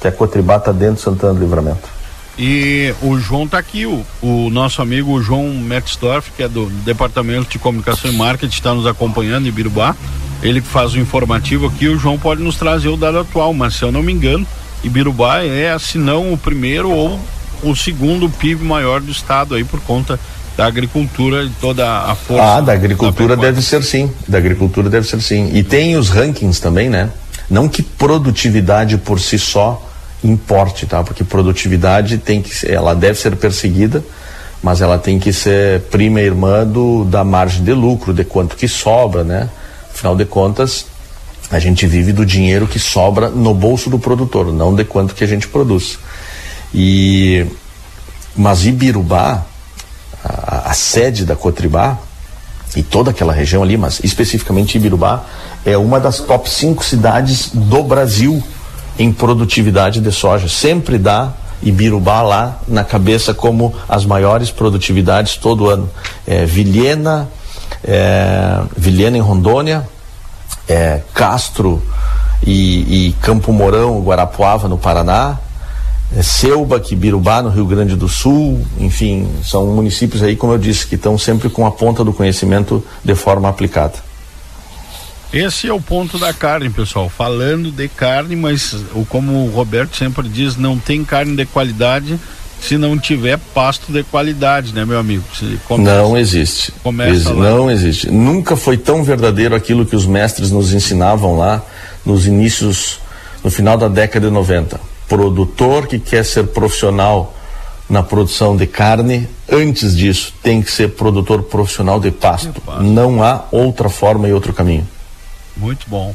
que a Cotribá está dentro de Santana do Livramento. E o João está aqui, o, o, nosso amigo João Metzdorf, que é do Departamento de Comunicação e Marketing, está nos acompanhando em Birubá. Ele que faz o informativo aqui, o João pode nos trazer o dado atual, mas se eu não me engano, Ibirubá é, se não o primeiro ou o segundo PIB maior do estado aí por conta da agricultura e toda a força. Ah, da agricultura da deve ser sim, da agricultura deve ser sim. E tem os rankings também, né? Não que produtividade por si só importe, tá? Porque produtividade tem que ser, ela deve ser perseguida, mas ela tem que ser prima irmã do, da margem de lucro, de quanto que sobra, né? Afinal de contas, a gente vive do dinheiro que sobra no bolso do produtor, não de quanto que a gente produz. E mas Ibirubá, a, a sede da Cotribá e toda aquela região ali, mas especificamente Ibirubá, é uma das top 5 cidades do Brasil em produtividade de soja. Sempre dá Ibirubá lá na cabeça como as maiores produtividades todo ano. É, Vilhena, é, Vilhena em Rondônia, é, Castro e, e, Campo Mourão, Guarapuava no Paraná, é, Selba, Ibirubá no Rio Grande do Sul, enfim, são municípios aí, como eu disse, que estão sempre com a ponta do conhecimento de forma aplicada. Esse é o ponto da carne, pessoal. Falando de carne, mas como o Roberto sempre diz, não tem carne de qualidade se não tiver pasto de qualidade, né, meu amigo? Começa, não existe. Lá. Não existe. Nunca foi tão verdadeiro aquilo que os mestres nos ensinavam lá nos inícios, no final da década de 90. Produtor que quer ser profissional na produção de carne, antes disso, tem que ser produtor profissional de pasto. De pasto. Não há outra forma e outro caminho. Muito bom.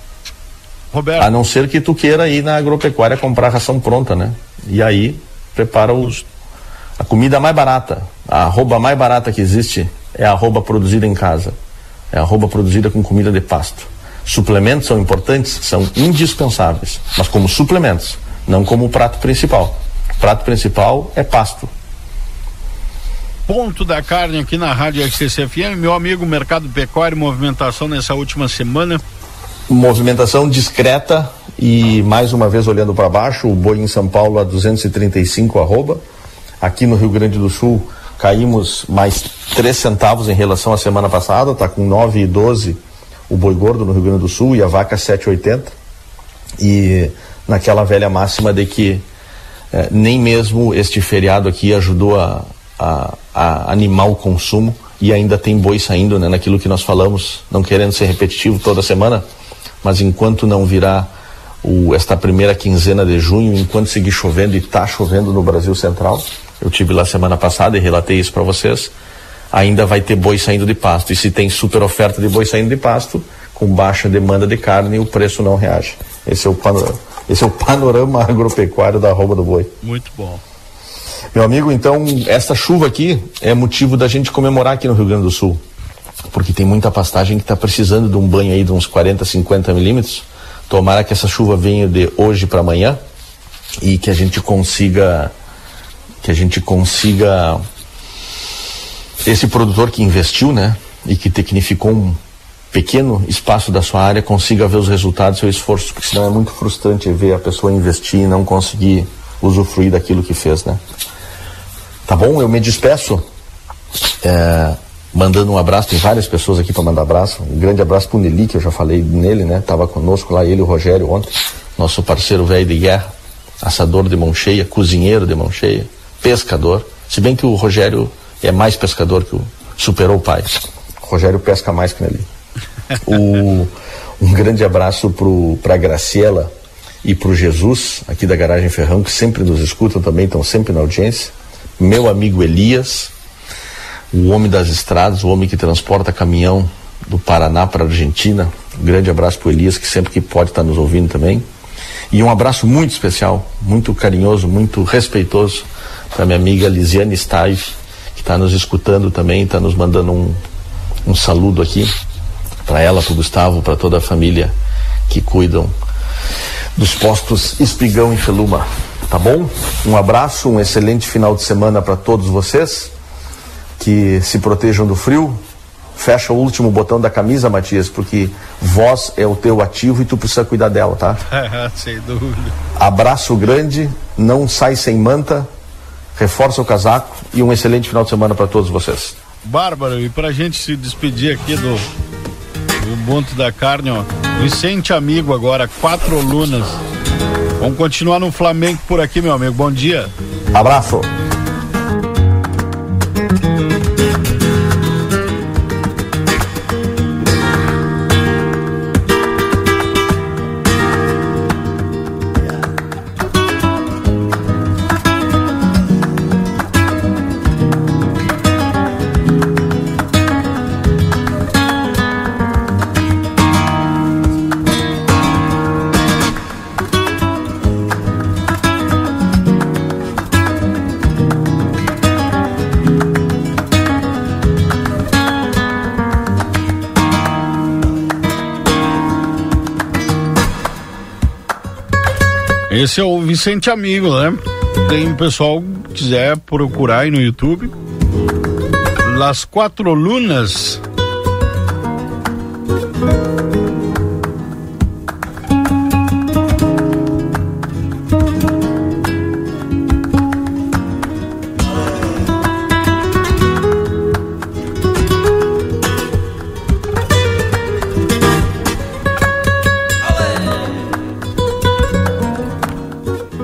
Roberto. A não ser que tu queira ir na agropecuária comprar ração pronta, né? E aí prepara os, a comida mais barata, a arroba mais barata que existe é a arroba produzida em casa. É a arroba produzida com comida de pasto. Suplementos são importantes, são indispensáveis, mas como suplementos, não como prato principal. O prato principal é pasto. Ponto da carne aqui na Rádio RCCFM, meu amigo Mercado Pecuário, movimentação nessa última semana movimentação discreta e mais uma vez olhando para baixo, o boi em São Paulo a 235 arroba. Aqui no Rio Grande do Sul caímos mais 3 centavos em relação à semana passada, está com 9,12 o boi gordo no Rio Grande do Sul e a vaca 7,80. E naquela velha máxima de que eh, nem mesmo este feriado aqui ajudou a, a, a animar o consumo e ainda tem boi saindo, né, naquilo que nós falamos, não querendo ser repetitivo toda semana mas enquanto não virar o, esta primeira quinzena de junho, enquanto seguir chovendo e está chovendo no Brasil Central, eu tive lá semana passada e relatei isso para vocês, ainda vai ter boi saindo de pasto. E se tem super oferta de boi saindo de pasto, com baixa demanda de carne, o preço não reage. Esse é o panorama, esse é o panorama (laughs) agropecuário da arroba do boi. Muito bom. Meu amigo, então, essa chuva aqui é motivo da gente comemorar aqui no Rio Grande do Sul porque tem muita pastagem que está precisando de um banho aí de uns 40, 50 milímetros. Tomara que essa chuva venha de hoje para amanhã e que a gente consiga que a gente consiga esse produtor que investiu, né, e que tecnificou um pequeno espaço da sua área consiga ver os resultados do seu esforço, porque senão é muito frustrante ver a pessoa investir e não conseguir usufruir daquilo que fez, né? Tá bom? Eu me despeço. É, mandando um abraço, tem várias pessoas aqui para mandar abraço. Um grande abraço pro Nelly, que eu já falei nele, né? Tava conosco lá, ele e o Rogério ontem. nosso parceiro velho de guerra, assador de mão cheia, cozinheiro de mão cheia, pescador. Se bem que o Rogério é mais pescador que o superou o pai. O Rogério pesca mais que ele. O, um grande abraço para a Graciela e para o Jesus, aqui da Garagem Ferrão, que sempre nos escutam também, estão sempre na audiência. Meu amigo Elias, o homem das estradas, o homem que transporta caminhão do Paraná para a Argentina. Um grande abraço para o Elias, que sempre que pode estar nos ouvindo também. E um abraço muito especial, muito carinhoso, muito respeitoso para minha amiga Lisiane Staive, que está nos escutando também, está nos mandando um, um saludo aqui para ela, para o Gustavo, para toda a família que cuidam dos postos Espigão e Feluma. Tá bom? Um abraço, um excelente final de semana para todos vocês. Que se protejam do frio. Fecha o último botão da camisa, Matias, porque voz é o teu ativo e tu precisa cuidar dela, tá? (laughs) Sem dúvida. Abraço grande, não sai sem manta, reforça o casaco e um excelente final de semana para todos vocês. Bárbaro, e pra gente se despedir aqui do, do Ubuntu da Carne, ó. Vicente Amigo agora, quatro lunas. Vamos continuar no Flamengo por aqui, meu amigo. Bom dia. Abraço. Esse é o Vicente Amigo, né? Tem o pessoal quiser procurar aí no YouTube. Las Quatro Lunas.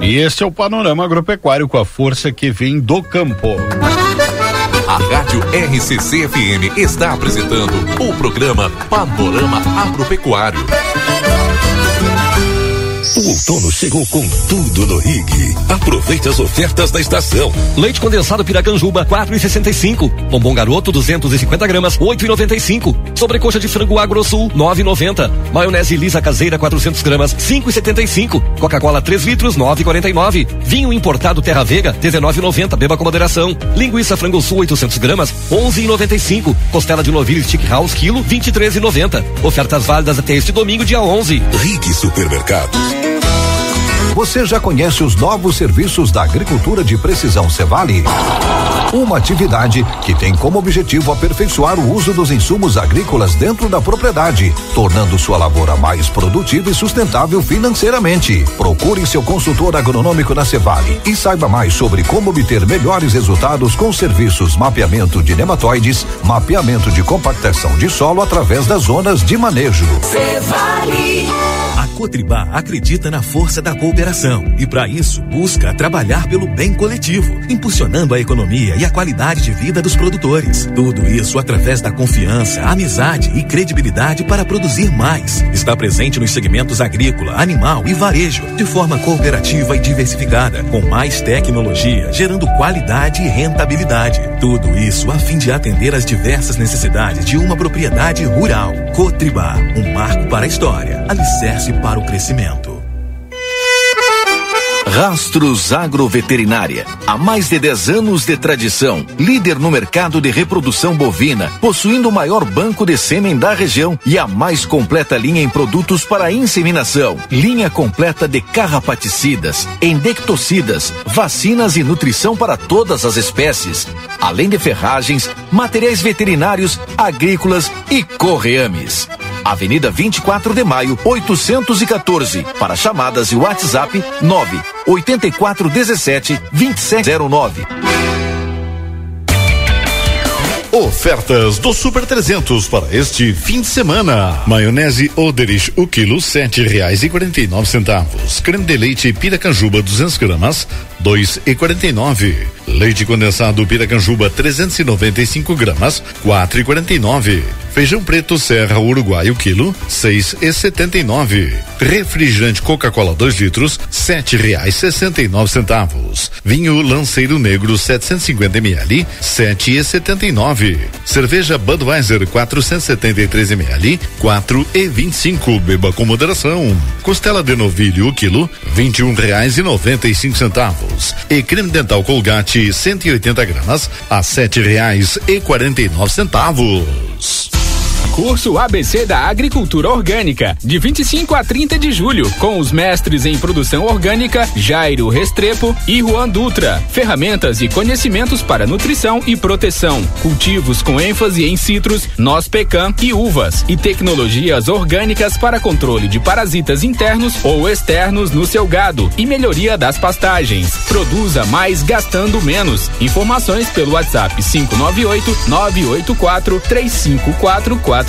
E este é o panorama agropecuário com a força que vem do campo. A Rádio RCC FM está apresentando o programa Panorama Agropecuário. O outono chegou com tudo no Rig. Aproveite as ofertas da estação. Leite condensado Piracanjuba, 4,65. Bombom garoto, 250 gramas, 8,95. Sobrecoxa de frango Agrosul, 9,90. Maionese lisa caseira, 400 gramas, 5,75. Coca-Cola 3 litros, 9,49. Vinho importado Terra Vega, 19,90. Beba com moderação. Linguiça frango sul, 800 gramas, 11,95. Costela de novilho Stick House, quilo, 23,90. Ofertas válidas até este domingo, dia 11. Rig Supermercados. you. Você já conhece os novos serviços da agricultura de precisão Cevale? Uma atividade que tem como objetivo aperfeiçoar o uso dos insumos agrícolas dentro da propriedade, tornando sua lavoura mais produtiva e sustentável financeiramente. Procure seu consultor agronômico na Cevale e saiba mais sobre como obter melhores resultados com serviços mapeamento de nematóides, mapeamento de compactação de solo através das zonas de manejo. Cevale. A Cotribá acredita na força da cooperação e, para isso, busca trabalhar pelo bem coletivo, impulsionando a economia e a qualidade de vida dos produtores. Tudo isso através da confiança, amizade e credibilidade para produzir mais. Está presente nos segmentos agrícola, animal e varejo, de forma cooperativa e diversificada, com mais tecnologia, gerando qualidade e rentabilidade. Tudo isso a fim de atender às diversas necessidades de uma propriedade rural. Cotribá, um marco para a história, alicerce para o crescimento. Rastros Agroveterinária. Há mais de 10 anos de tradição, líder no mercado de reprodução bovina, possuindo o maior banco de sêmen da região e a mais completa linha em produtos para inseminação. Linha completa de carrapaticidas, endectocidas, vacinas e nutrição para todas as espécies, além de ferragens, materiais veterinários, agrícolas e correames. Avenida 24 de Maio, 814. Para chamadas e WhatsApp 9 8417 2709. Ofertas do Super 300 para este fim de semana. Maionese Oderich, o quilo sete reais e quarenta e nove centavos. Creme de leite Piracanjuba 200 gramas, dois e quarenta e nove. Leite condensado Piracanjuba 395 gramas, quatro e quarenta e nove. Feijão preto Serra Uruguai o quilo, seis e setenta e nove. Refrigerante Coca-Cola 2 litros, sete reais sessenta e nove centavos. Vinho Lanceiro Negro 750 ml, sete e setenta e nove. Cerveja Budweiser 473 ml, quatro e vinte e cinco. Beba com moderação. Costela de novilho o quilo, vinte e um reais e noventa e cinco centavos. E creme dental Colgate 180 gramas, a sete reais e quarenta e nove centavos curso ABC da Agricultura Orgânica, de 25 a 30 de julho, com os mestres em produção orgânica Jairo Restrepo e Juan Dutra. Ferramentas e conhecimentos para nutrição e proteção. Cultivos com ênfase em citros, noz pecan e uvas. E tecnologias orgânicas para controle de parasitas internos ou externos no seu gado e melhoria das pastagens. Produza mais gastando menos. Informações pelo WhatsApp 598 984 3544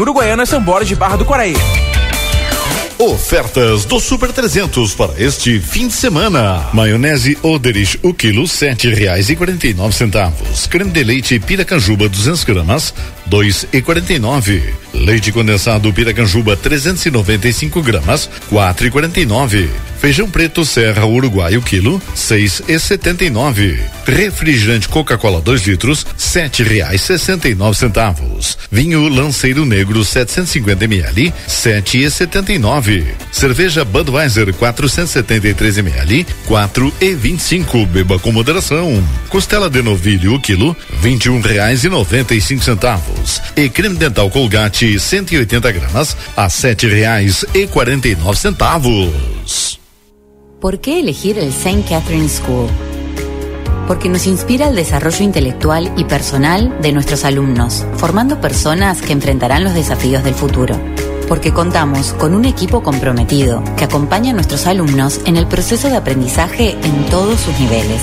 Uruguaiana, São Borges de Barra do Quaraí. Ofertas do Super 300 para este fim de semana. Maionese Oderich, o quilo sete reais e quarenta e nove centavos. Creme de leite Piracanjuba 200 gramas, dois e quarenta e nove. Leite condensado Piracanjuba 395 gramas, quatro e quarenta e nove. Feijão preto Serra Uruguai o quilo, seis e setenta e nove. Refrigerante Coca-Cola 2 litros, sete reais sessenta e nove centavos. Vinho Lanceiro Negro 750 ml, sete e setenta e nove. Cerveja Budweiser 473 ml, quatro e vinte e cinco. Beba com moderação. Costela de novilho o quilo, vinte e um reais e noventa e cinco centavos. E creme dental Colgate 180 gramas, a sete reais e quarenta e centavos. ¿Por qué elegir el St. Catherine School? Porque nos inspira el desarrollo intelectual y personal de nuestros alumnos, formando personas que enfrentarán los desafíos del futuro. Porque contamos con un equipo comprometido que acompaña a nuestros alumnos en el proceso de aprendizaje en todos sus niveles.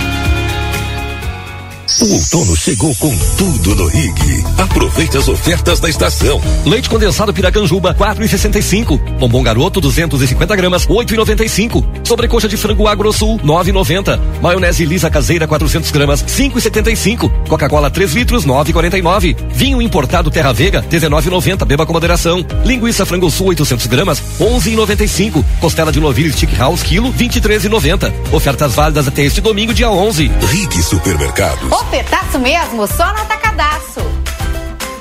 O outono chegou com tudo no Rig. Aproveite as ofertas da estação. Leite condensado Piracanjuba, 4,65. Bombom garoto, 250 gramas, 8,95. Sobrecoxa de frango Agrosul, 9,90. Maionese lisa caseira, 400 gramas, 5,75. Coca-Cola 3 litros, 9,49. Vinho importado Terra Vega, 19,90. Beba com moderação. Linguiça frango sul, 800 gramas, 11,95. Costela de novilho Stick House, quilo, 23,90. Ofertas válidas até este domingo, dia 11. Rig Supermercados. Ofertaço mesmo, só no Atacadaço.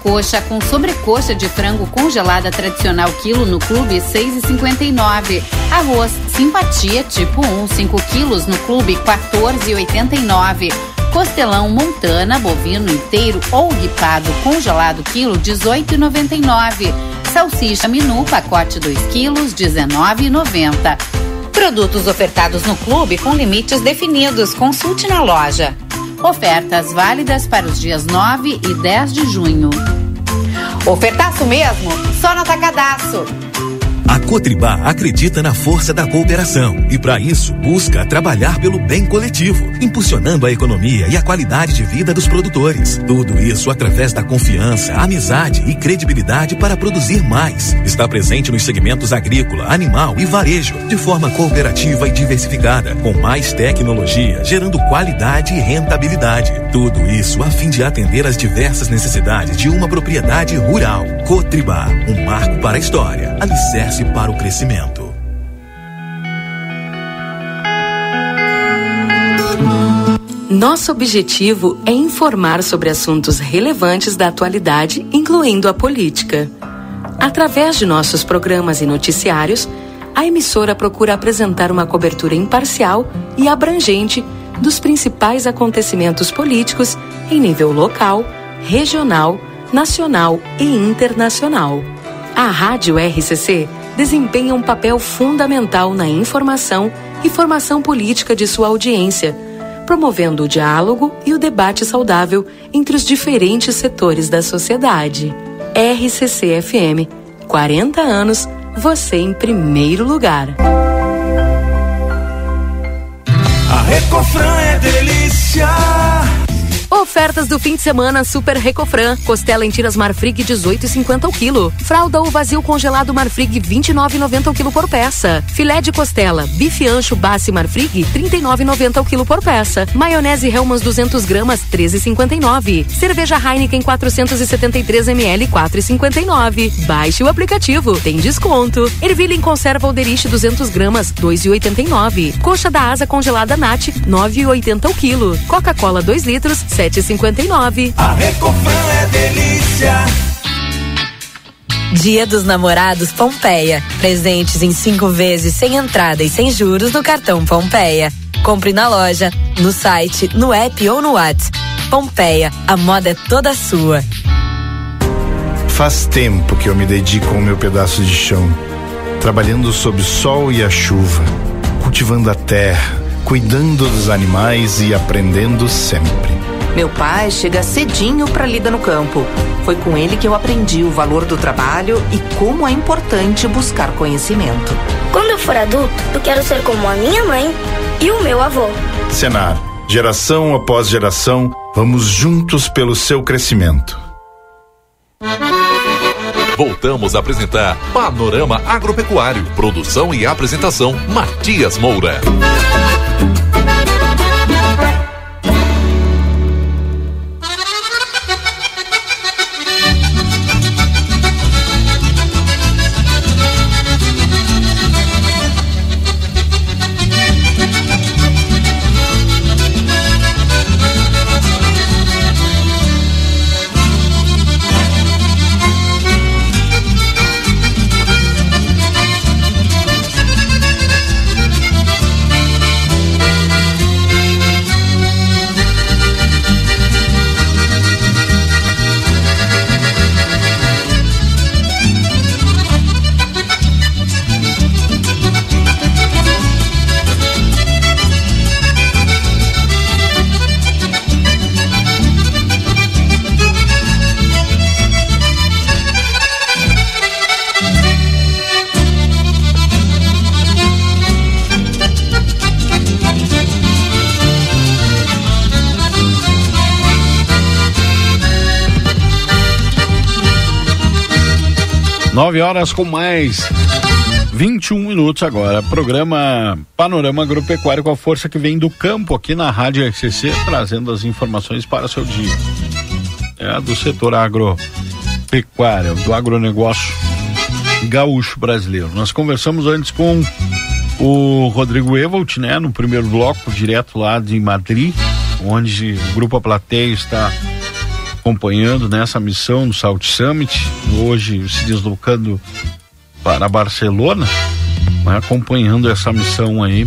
Coxa com sobrecoxa de frango congelada tradicional quilo no clube 6,59. Arroz simpatia tipo 1, 5 quilos no clube 14,89. Costelão montana bovino inteiro ou guipado congelado quilo 18,99. Salsicha minu pacote 2 quilos 19,90. Produtos ofertados no clube com limites definidos. Consulte na loja. Ofertas válidas para os dias 9 e 10 de junho. Ofertaço mesmo? Só no Atacadaço. A Cotribá acredita na força da cooperação e, para isso, busca trabalhar pelo bem coletivo, impulsionando a economia e a qualidade de vida dos produtores. Tudo isso através da confiança, amizade e credibilidade para produzir mais. Está presente nos segmentos agrícola, animal e varejo, de forma cooperativa e diversificada, com mais tecnologia, gerando qualidade e rentabilidade. Tudo isso a fim de atender às diversas necessidades de uma propriedade rural. Cotribá, um marco para a história, alicerce para o crescimento. Nosso objetivo é informar sobre assuntos relevantes da atualidade, incluindo a política. Através de nossos programas e noticiários, a emissora procura apresentar uma cobertura imparcial e abrangente dos principais acontecimentos políticos em nível local, regional, nacional e internacional. A Rádio RCC desempenha um papel fundamental na informação e formação política de sua audiência, promovendo o diálogo e o debate saudável entre os diferentes setores da sociedade. RCC FM, 40 anos, você em primeiro lugar. A Recofran é delícia. Ofertas do fim de semana Super Recofran. Costela em tiras Marfrig 18,50 o quilo. Fralda ou vazio congelado Marfrig 29,90 o quilo por peça. Filé de costela, bife ancho Bassi Marfrig 39,90 o quilo por peça. Maionese Hellmann's 200 gramas 13,59. Cerveja Heineken 473 ml 4,59. Baixe o aplicativo, tem desconto. Ervilha em conserva Alderich 200 gramas 2,89. Coxa da asa congelada Nat 9,80 o quilo. Coca-Cola 2 litros 7,59. A Recofran é delícia. Dia dos Namorados Pompeia. Presentes em cinco vezes sem entrada e sem juros no cartão Pompeia. Compre na loja, no site, no app ou no WhatsApp. Pompeia, a moda é toda sua. Faz tempo que eu me dedico ao meu pedaço de chão, trabalhando sob o sol e a chuva, cultivando a terra, cuidando dos animais e aprendendo sempre. Meu pai chega cedinho para lida no campo. Foi com ele que eu aprendi o valor do trabalho e como é importante buscar conhecimento. Quando eu for adulto, eu quero ser como a minha mãe e o meu avô. Senar, geração após geração, vamos juntos pelo seu crescimento. Voltamos a apresentar Panorama Agropecuário. Produção e apresentação Matias Moura. Nove horas com mais 21 minutos agora. Programa Panorama Agropecuário com a força que vem do campo aqui na Rádio RCC, trazendo as informações para seu dia. É do setor agropecuário, do agronegócio gaúcho brasileiro. Nós conversamos antes com o Rodrigo Evalt, né, no primeiro bloco, direto lá de Madrid, onde o Grupo A Plateia está acompanhando nessa missão no Salt Summit, hoje se deslocando para Barcelona, né, acompanhando essa missão aí,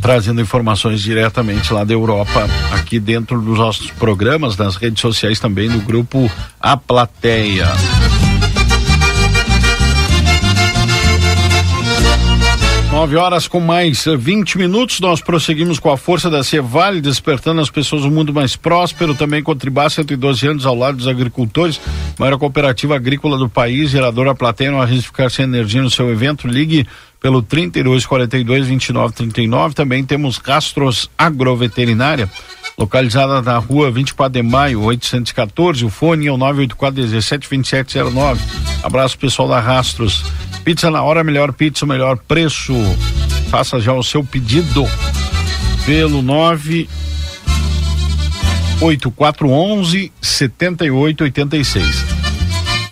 trazendo informações diretamente lá da Europa, aqui dentro dos nossos programas, nas redes sociais também, no grupo A Plateia. 9 horas com mais 20 minutos, nós prosseguimos com a força da Cevale, despertando as pessoas um mundo mais próspero, também com Tribá 112 anos ao lado dos agricultores, maior cooperativa agrícola do país, geradora plateia, não arrisque ficar sem energia no seu evento, ligue pelo 32 42 29 39, também temos Rastros Agroveterinária, localizada na rua 24 de maio, 814, o fone é o 984 17 2709. Abraço pessoal da Rastros. Pizza na hora, melhor pizza, melhor preço. Faça já o seu pedido pelo 9 8411 7886.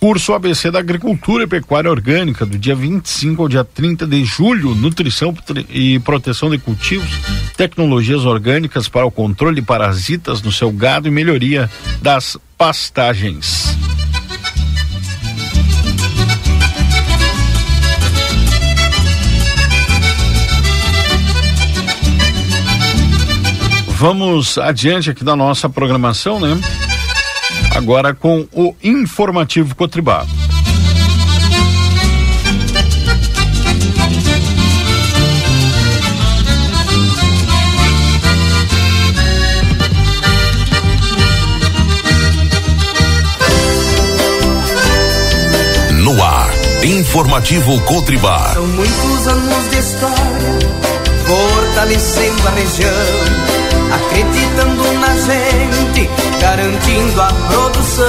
Curso ABC da Agricultura e Pecuária Orgânica, do dia 25 ao dia 30 de julho, nutrição e proteção de cultivos, tecnologias orgânicas para o controle de parasitas no seu gado e melhoria das pastagens. Vamos adiante aqui da nossa programação, né? Agora com o informativo Cotribá. No ar, informativo Cotribá. São muitos anos de história, fortalecendo a região acreditando na gente, garantindo a produção.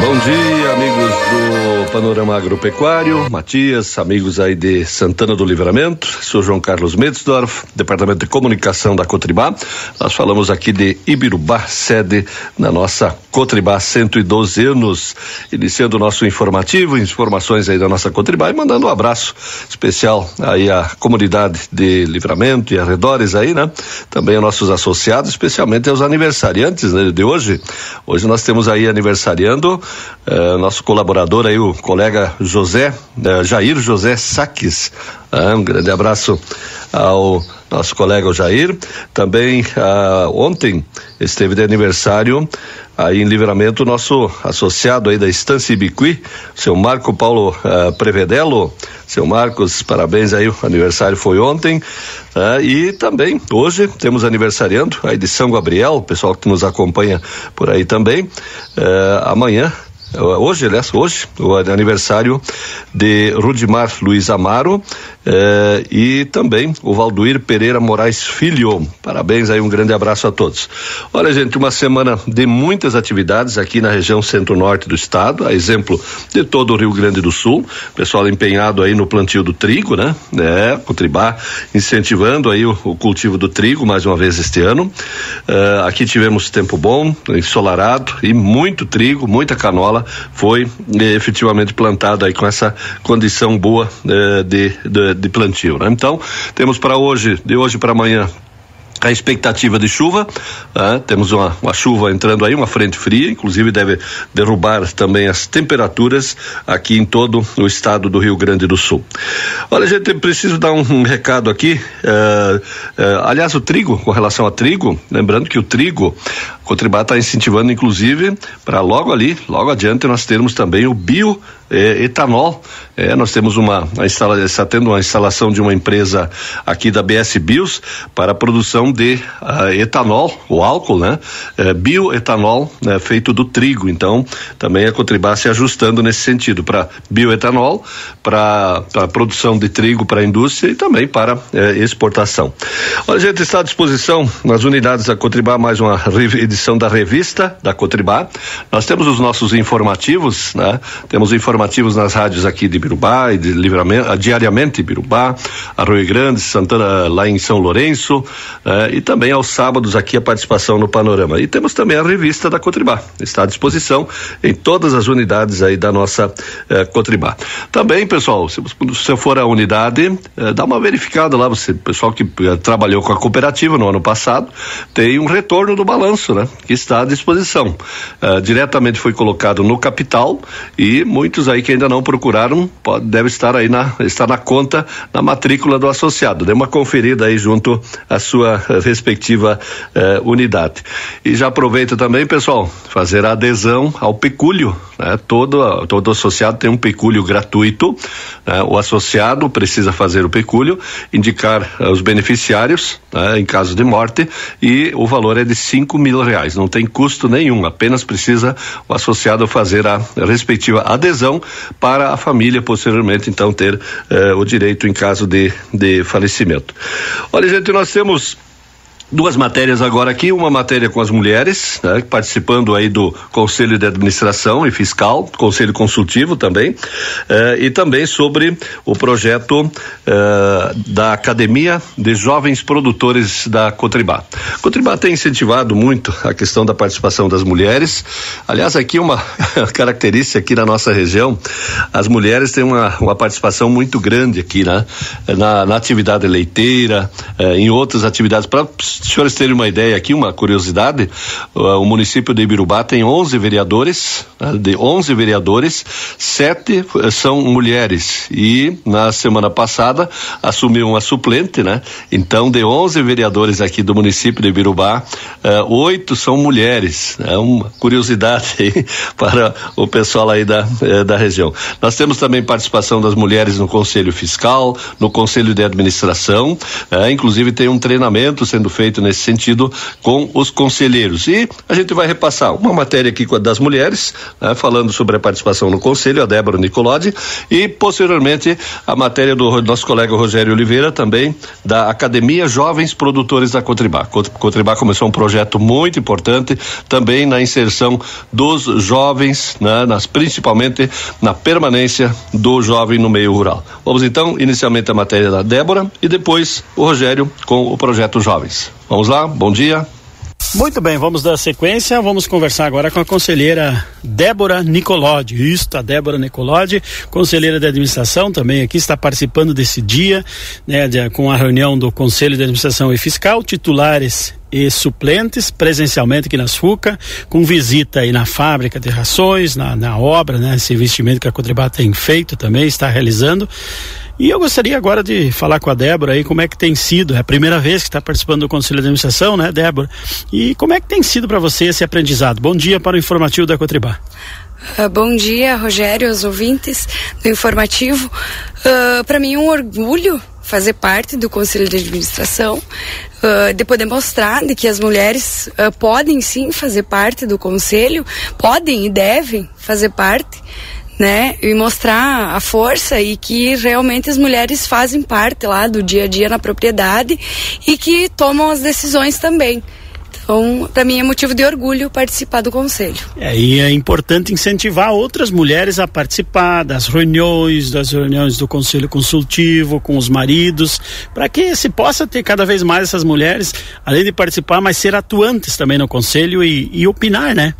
Bom dia, amigos do Panorama Agropecuário, Matias, amigos aí de Santana do Livramento, sou João Carlos Metzdorf, Departamento de Comunicação da Cotribá. Nós falamos aqui de Ibirubá, sede na nossa Cotribá 112 anos, iniciando o nosso informativo, informações aí da nossa Cotribá e mandando um abraço especial aí à comunidade de Livramento e arredores aí, né? Também aos nossos associados, especialmente aos aniversariantes né, de hoje. Hoje nós temos aí aniversariando eh, nosso colaborador aí, o colega José, eh, Jair José Saques. Ah, um grande abraço ao nosso colega Jair. Também ah, ontem esteve de aniversário aí em livramento nosso associado aí da Estância Ibiqui, seu Marco Paulo uh, Prevedelo. Seu Marcos, parabéns aí, o aniversário foi ontem. Uh, e também hoje temos aniversariando aí de São Gabriel, pessoal que nos acompanha por aí também. Uh, amanhã hoje, aliás, hoje, o aniversário de Rudimar Luiz Amaro eh, e também o Valduir Pereira Moraes Filho. Parabéns aí, um grande abraço a todos. Olha, gente, uma semana de muitas atividades aqui na região centro-norte do estado, a exemplo de todo o Rio Grande do Sul, pessoal empenhado aí no plantio do trigo, né? É, o Tribá incentivando aí o, o, cultivo do trigo mais uma vez este ano. Eh, aqui tivemos tempo bom, ensolarado e muito trigo, muita canola foi eh, efetivamente plantada aí com essa condição boa eh, de, de, de, plantio. Né? Então, temos para hoje, de hoje para amanhã, a expectativa de chuva, ah, temos uma, uma, chuva entrando aí, uma frente fria, inclusive deve derrubar também as temperaturas aqui em todo o estado do Rio Grande do Sul. Olha, gente, preciso dar um, um recado aqui. Uh, uh, aliás, o trigo, com relação a trigo, lembrando que o trigo, o Cotribá está incentivando, inclusive, para logo ali, logo adiante, nós termos também o bio é, etanol. É, nós temos uma, instala, está tendo uma instalação de uma empresa aqui da BS Bios para a produção de uh, etanol, o álcool, né? É, bioetanol né, feito do trigo. Então, também a Cotribá se ajustando nesse sentido para bioetanol, para a produção de trigo para a indústria e também para é, exportação. Olha, a gente está à disposição nas unidades da Cotribá, mais uma edição da revista da Cotribá. Nós temos os nossos informativos, né? Temos informativos informativos nas rádios aqui de Birubá e de Livramento, diariamente Birubá, Arroio Grande, Santana, lá em São Lourenço, uh, e também aos sábados aqui a participação no Panorama. E temos também a revista da Cotribá, está à disposição em todas as unidades aí da nossa uh, Cotribá. Também, pessoal, se você for à unidade, uh, dá uma verificada lá, você, pessoal que trabalhou com a cooperativa no ano passado, tem um retorno do balanço, né? Que está à disposição. diretamente foi colocado no capital e muitos aí que ainda não procuraram, pode, deve estar aí na, está na conta, na matrícula do associado. Dê uma conferida aí junto à sua respectiva eh, unidade. E já aproveita também, pessoal, fazer a adesão ao pecúlio. Né? Todo, todo associado tem um pecúlio gratuito. Né? O associado precisa fazer o pecúlio, indicar uh, os beneficiários né? em caso de morte e o valor é de cinco mil reais. Não tem custo nenhum, apenas precisa o associado fazer a respectiva adesão para a família posteriormente então ter eh, o direito em caso de, de falecimento. Olha, gente, nós temos duas matérias agora aqui, uma matéria com as mulheres, né, participando aí do Conselho de Administração e Fiscal, Conselho Consultivo também, eh, e também sobre o projeto eh, da Academia de Jovens Produtores da Cotribá. Cotribá tem incentivado muito a questão da participação das mulheres. Aliás, aqui uma (laughs) característica aqui na nossa região, as mulheres têm uma, uma participação muito grande aqui, né? Na, na atividade leiteira, eh, em outras atividades para os senhores terem uma ideia aqui, uma curiosidade, o município de Ibirubá tem 11 vereadores, né, de 11 vereadores, sete eh, são mulheres e na semana passada assumiu uma suplente, né? Então, de 11 vereadores aqui do município de Ibirubá, uh, oito são mulheres. É uma curiosidade aí (laughs) para o pessoal aí da, eh, da região. Nós temos também participação das mulheres no Conselho Fiscal, no Conselho de Administração, inclusive tem um treinamento sendo feito feito nesse sentido com os conselheiros. E a gente vai repassar uma matéria aqui das mulheres, né, falando sobre a participação no conselho, a Débora Nicolodi, e posteriormente a matéria do nosso colega Rogério Oliveira, também da Academia Jovens Produtores da Cotribá. Cotribá começou um projeto muito importante também na inserção dos jovens, né, nas, principalmente na permanência do jovem no meio rural. Vamos então, inicialmente a matéria da Débora e depois o Rogério com o projeto Jovens. Vamos lá, bom dia. Muito bem, vamos dar sequência. Vamos conversar agora com a conselheira Débora Nicolodi. Isso, a Débora Nicolodi, conselheira de administração, também aqui está participando desse dia, né, de, com a reunião do Conselho de Administração e Fiscal, titulares e suplentes presencialmente aqui nas FUCA, com visita aí na fábrica de rações, na, na obra, né, esse investimento que a Cotribá tem feito também, está realizando. E eu gostaria agora de falar com a Débora aí como é que tem sido, é a primeira vez que está participando do Conselho de Administração, né, Débora? E como é que tem sido para você esse aprendizado? Bom dia para o informativo da Cotribá. Uh, bom dia, Rogério, aos ouvintes do informativo. Uh, para mim é um orgulho fazer parte do Conselho de Administração, uh, de poder mostrar de que as mulheres podem sim fazer parte do Conselho, podem e devem fazer parte né? E mostrar a força e que realmente as mulheres fazem parte lá do dia a dia na propriedade e que tomam as decisões também. Então, para mim é motivo de orgulho participar do conselho. É, e é importante incentivar outras mulheres a participar das reuniões, das reuniões do conselho consultivo com os maridos, para que se possa ter cada vez mais essas mulheres, além de participar, mas ser atuantes também no conselho e, e opinar, né?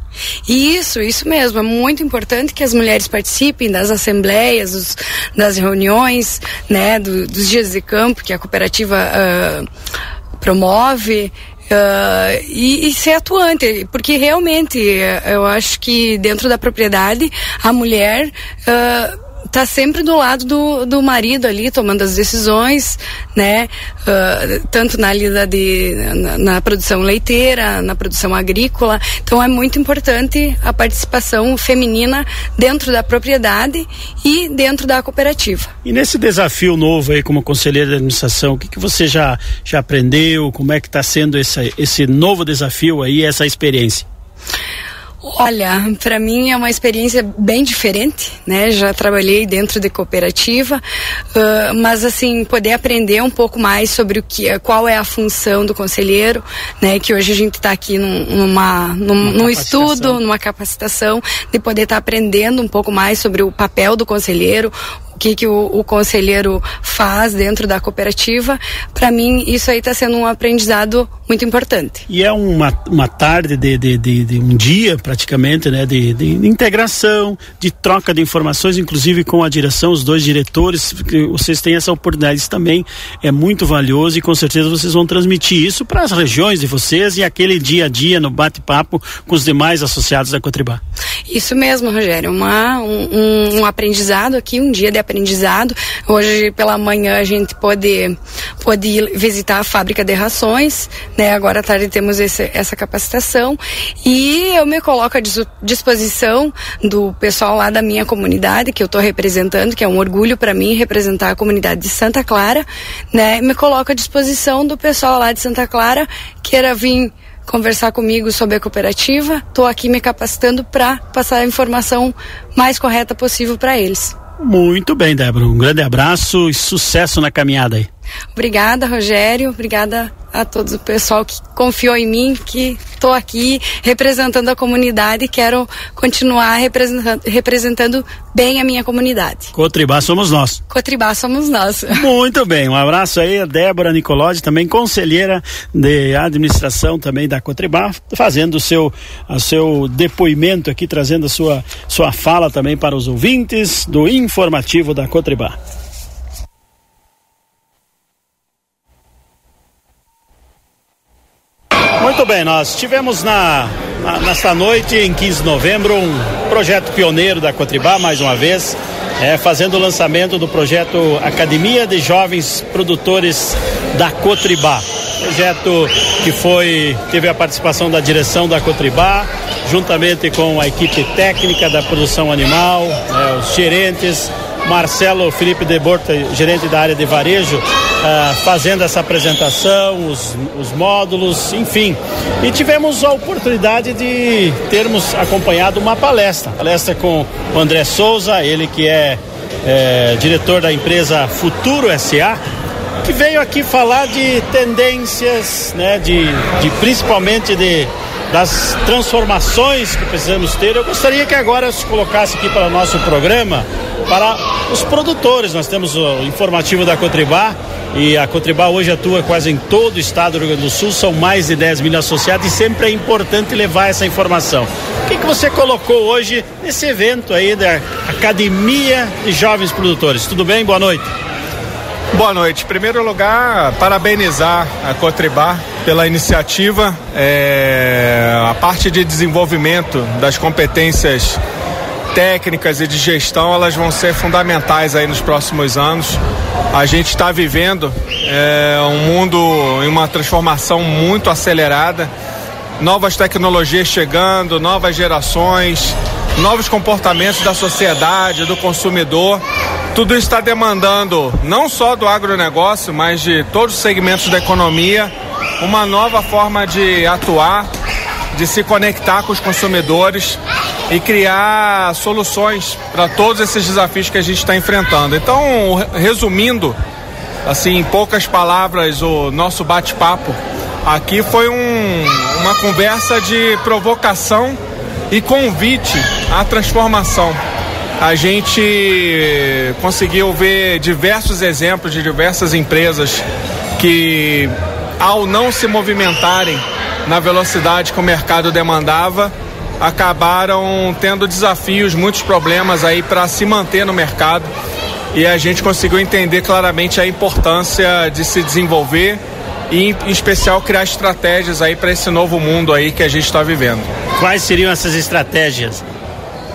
Isso, isso mesmo. É muito importante que as mulheres participem das assembleias, dos, das reuniões, né, do, dos dias de campo que a cooperativa uh, promove. Uh, e, e, ser atuante, porque realmente eu acho que dentro da propriedade a mulher uh, tá sempre do lado do, do marido ali, tomando as decisões, né? Uh, tanto na lida de, na, na, produção leiteira, na produção agrícola. Então é muito importante a participação feminina dentro da propriedade e dentro da cooperativa. E nesse desafio novo aí como conselheira de administração, o que, que você já, já aprendeu? Como é que está sendo esse, esse novo desafio aí, essa experiência? Olha, para mim é uma experiência bem diferente, né? Já trabalhei dentro de cooperativa, uh, mas assim poder aprender um pouco mais sobre o que, qual é a função do conselheiro, né? Que hoje a gente está aqui num, numa, num, num estudo, numa capacitação, de poder estar tá aprendendo um pouco mais sobre o papel do conselheiro, que, que o, o conselheiro faz dentro da cooperativa. Para mim, isso aí está sendo um aprendizado muito importante. E é uma, uma tarde de, de, de, de um dia, praticamente, né, de, de, integração, de troca de informações, inclusive com a direção, os dois diretores, vocês têm essa oportunidade. Isso também é muito valioso e com certeza vocês vão transmitir isso para as regiões de vocês e aquele dia a dia no bate-papo com os demais associados da Cotribá. Isso mesmo, Rogério. Uma, um, um aprendizado aqui, um dia de aprendizado. Hoje pela manhã a gente pode, pode ir visitar a fábrica de rações, né? Agora à tarde temos esse, essa capacitação e eu me coloco à disposição do pessoal lá da minha comunidade que eu estou representando, que é um orgulho para mim representar a comunidade de Santa Clara, né? Me coloco à disposição do pessoal lá de Santa Clara queira vir conversar comigo sobre a cooperativa. Estou aqui me capacitando para passar a informação mais correta possível para eles. Muito bem, Débora. Um grande abraço e sucesso na caminhada aí. Obrigada, Rogério. Obrigada a todo o pessoal que confiou em mim, que estou aqui representando a comunidade e quero continuar representando, representando bem a minha comunidade. Cotribá somos nós. Cotribá somos nós. Muito bem, um abraço aí a Débora Nicolodi, também conselheira de administração também da Cotribá, fazendo o seu, o seu depoimento aqui, trazendo a sua, sua fala também para os ouvintes do informativo da Cotribá. Muito bem, nós tivemos na, na, nesta noite, em 15 de novembro, um projeto pioneiro da Cotribá, mais uma vez, é, fazendo o lançamento do projeto Academia de Jovens Produtores da Cotribá. Projeto que foi, teve a participação da direção da Cotribá, juntamente com a equipe técnica da produção animal, é, os gerentes, Marcelo Felipe de Borta, gerente da área de varejo, uh, fazendo essa apresentação, os, os módulos, enfim. E tivemos a oportunidade de termos acompanhado uma palestra, palestra com o André Souza, ele que é, é diretor da empresa Futuro SA, que veio aqui falar de tendências, né, de, de principalmente de das transformações que precisamos ter. Eu gostaria que agora se colocasse aqui para o nosso programa para os produtores. Nós temos o informativo da Cotribá e a Cotribá hoje atua quase em todo o estado do Rio Grande do Sul, são mais de 10 mil associados e sempre é importante levar essa informação. O que, que você colocou hoje nesse evento aí da Academia de Jovens Produtores? Tudo bem? Boa noite. Boa noite. Em primeiro lugar, parabenizar a Cotribá pela iniciativa. É, a parte de desenvolvimento das competências técnicas e de gestão elas vão ser fundamentais aí nos próximos anos. A gente está vivendo é, um mundo em uma transformação muito acelerada, novas tecnologias chegando, novas gerações, novos comportamentos da sociedade, do consumidor. Tudo está demandando não só do agronegócio, mas de todos os segmentos da economia, uma nova forma de atuar, de se conectar com os consumidores e criar soluções para todos esses desafios que a gente está enfrentando. Então, resumindo, assim, em poucas palavras, o nosso bate-papo aqui foi um, uma conversa de provocação e convite à transformação. A gente conseguiu ver diversos exemplos de diversas empresas que, ao não se movimentarem na velocidade que o mercado demandava, acabaram tendo desafios, muitos problemas aí para se manter no mercado. E a gente conseguiu entender claramente a importância de se desenvolver e, em especial, criar estratégias aí para esse novo mundo aí que a gente está vivendo. Quais seriam essas estratégias?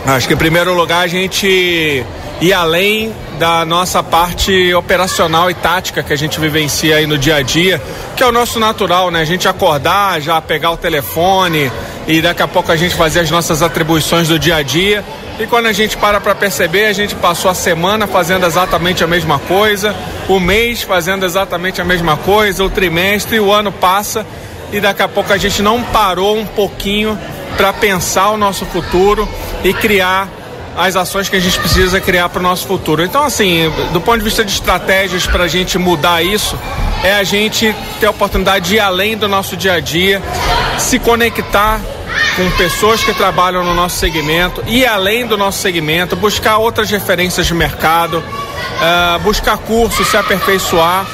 Acho que, em primeiro lugar, a gente ir além da nossa parte operacional e tática que a gente vivencia aí no dia a dia, que é o nosso natural, né? A gente acordar, já pegar o telefone e daqui a pouco a gente fazer as nossas atribuições do dia a dia. E quando a gente para para perceber, a gente passou a semana fazendo exatamente a mesma coisa, o mês fazendo exatamente a mesma coisa, o trimestre, o ano passa e daqui a pouco a gente não parou um pouquinho para pensar o nosso futuro e criar as ações que a gente precisa criar para o nosso futuro. Então, assim, do ponto de vista de estratégias para a gente mudar isso, é a gente ter a oportunidade de ir além do nosso dia a dia, se conectar com pessoas que trabalham no nosso segmento, ir além do nosso segmento, buscar outras referências de mercado, uh, buscar curso, se aperfeiçoar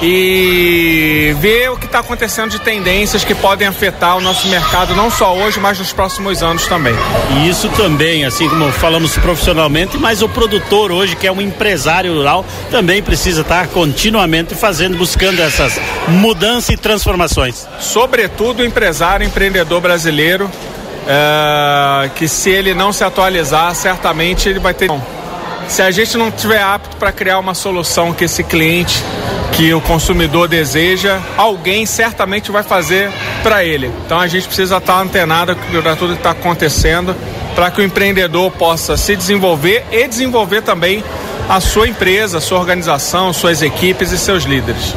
e ver o que está acontecendo de tendências que podem afetar o nosso mercado, não só hoje, mas nos próximos anos também. E isso também, assim como falamos profissionalmente, mas o produtor hoje, que é um empresário rural, também precisa estar continuamente fazendo, buscando essas mudanças e transformações. Sobretudo o empresário, empreendedor brasileiro, é, que se ele não se atualizar, certamente ele vai ter. Se a gente não estiver apto para criar uma solução que esse cliente que o consumidor deseja, alguém certamente vai fazer para ele. Então a gente precisa estar antenado para tudo que está acontecendo, para que o empreendedor possa se desenvolver e desenvolver também a sua empresa, a sua organização, suas equipes e seus líderes.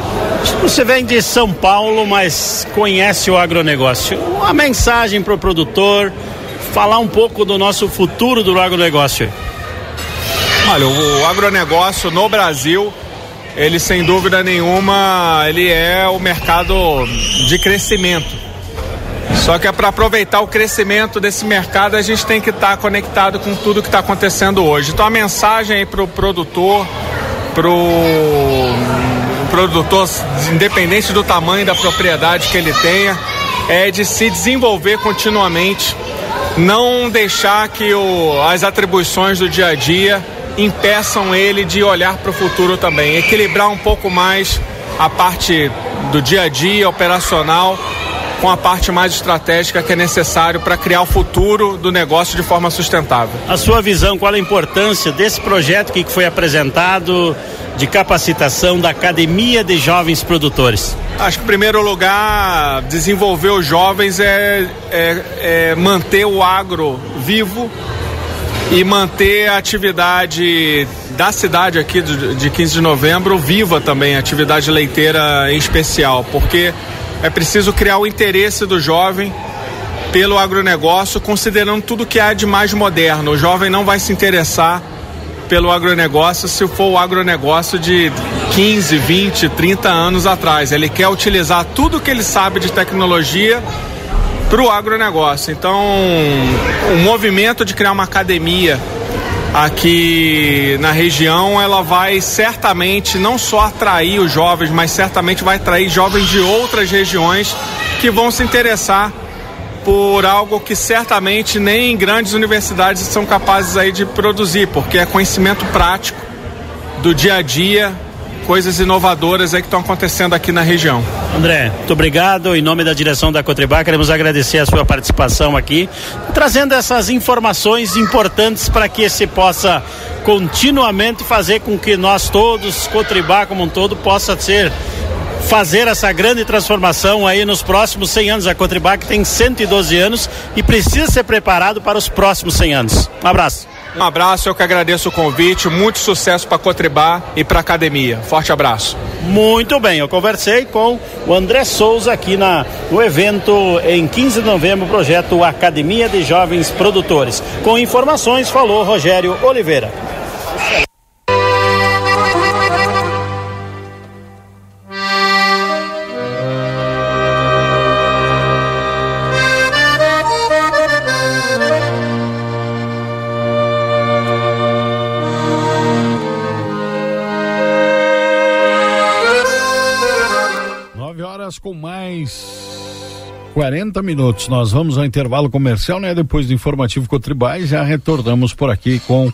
Você vem de São Paulo, mas conhece o agronegócio. Uma mensagem para o produtor, falar um pouco do nosso futuro do agronegócio. Olha, o agronegócio no Brasil ele sem dúvida nenhuma, ele é o mercado de crescimento. Só que é para aproveitar o crescimento desse mercado, a gente tem que estar tá conectado com tudo que está acontecendo hoje. Então a mensagem aí para o produtor, para o produtor, independente do tamanho da propriedade que ele tenha, é de se desenvolver continuamente, não deixar que o, as atribuições do dia a dia impeçam ele de olhar para o futuro também, equilibrar um pouco mais a parte do dia a dia operacional com a parte mais estratégica que é necessário para criar o futuro do negócio de forma sustentável. A sua visão, qual a importância desse projeto que foi apresentado de capacitação da Academia de Jovens Produtores? Acho que, em primeiro lugar, desenvolver os jovens é, é, é manter o agro vivo e manter a atividade da cidade aqui de 15 de novembro viva também, a atividade leiteira em especial, porque é preciso criar o interesse do jovem pelo agronegócio, considerando tudo que há de mais moderno. O jovem não vai se interessar pelo agronegócio se for o agronegócio de 15, 20, 30 anos atrás. Ele quer utilizar tudo que ele sabe de tecnologia para o agronegócio. Então, o movimento de criar uma academia aqui na região, ela vai certamente não só atrair os jovens, mas certamente vai atrair jovens de outras regiões que vão se interessar por algo que certamente nem grandes universidades são capazes aí de produzir, porque é conhecimento prático do dia a dia coisas inovadoras aí que estão acontecendo aqui na região. André, muito obrigado. Em nome da direção da Cotribá, queremos agradecer a sua participação aqui, trazendo essas informações importantes para que se possa continuamente fazer com que nós todos, Cotribá como um todo, possa ser fazer essa grande transformação aí nos próximos 100 anos. A Cotribac tem 112 anos e precisa ser preparado para os próximos 100 anos. Um abraço. Um abraço, eu que agradeço o convite, muito sucesso para Cotribá e para academia. Forte abraço. Muito bem, eu conversei com o André Souza aqui na, no evento em 15 de novembro, projeto Academia de Jovens Produtores. Com informações, falou Rogério Oliveira. Mais 40 minutos. Nós vamos ao intervalo comercial, né? Depois do informativo Cotribais, já retornamos por aqui com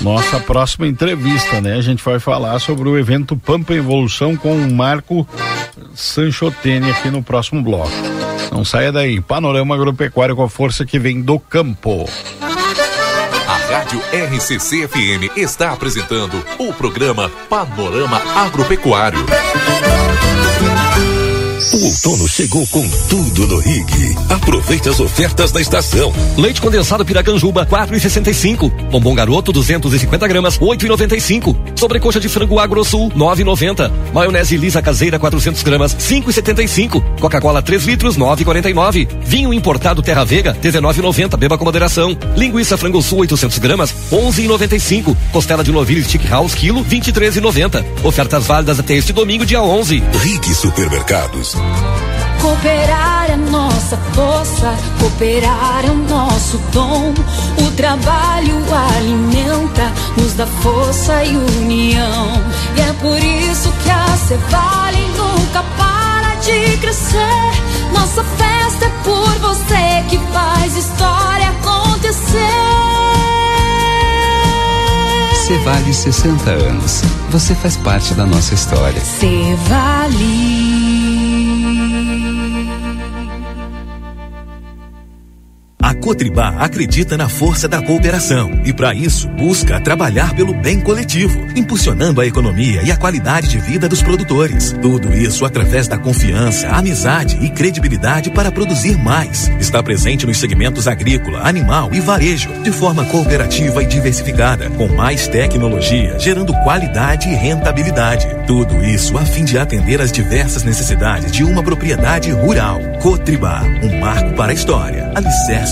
nossa próxima entrevista, né? A gente vai falar sobre o evento Pampa Evolução com o Marco Sanchotene aqui no próximo bloco. Não saia daí. Panorama Agropecuário com a força que vem do campo. A Rádio RCC FM está apresentando o programa Panorama Agropecuário. O outono chegou com tudo no Rig. Aproveite as ofertas da estação. Leite condensado Piracanjuba, 4,65. Bombom garoto, 250 gramas, 8,95. Sobrecoxa de frango Agrosul, 9,90. Maionese lisa caseira, 400 gramas, 5,75. Coca-Cola 3 litros, 9,49. Vinho importado Terra Vega, 19,90. Beba com moderação. Linguiça frango sul, 800 gramas, 11,95. Costela de novilho Stick House, quilo, 23,90. Ofertas válidas até este domingo, dia 11. Rig Supermercados. Cooperar é nossa força, cooperar é o nosso dom. O trabalho alimenta, juntos da força e união. E é por isso que a Cevale nunca para de crescer. Nossa festa é por você que faz história acontecer. Cevale 60 anos. Você faz parte da nossa história. Cevale. A Cotribá acredita na força da cooperação e, para isso, busca trabalhar pelo bem coletivo, impulsionando a economia e a qualidade de vida dos produtores. Tudo isso através da confiança, amizade e credibilidade para produzir mais. Está presente nos segmentos agrícola, animal e varejo, de forma cooperativa e diversificada, com mais tecnologia, gerando qualidade e rentabilidade. Tudo isso a fim de atender às diversas necessidades de uma propriedade rural. Cotribá, um marco para a história, alicerce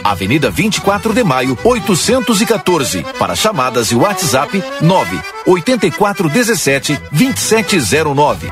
Avenida 24 de Maio, 814. Para chamadas e WhatsApp 9 8417 2709.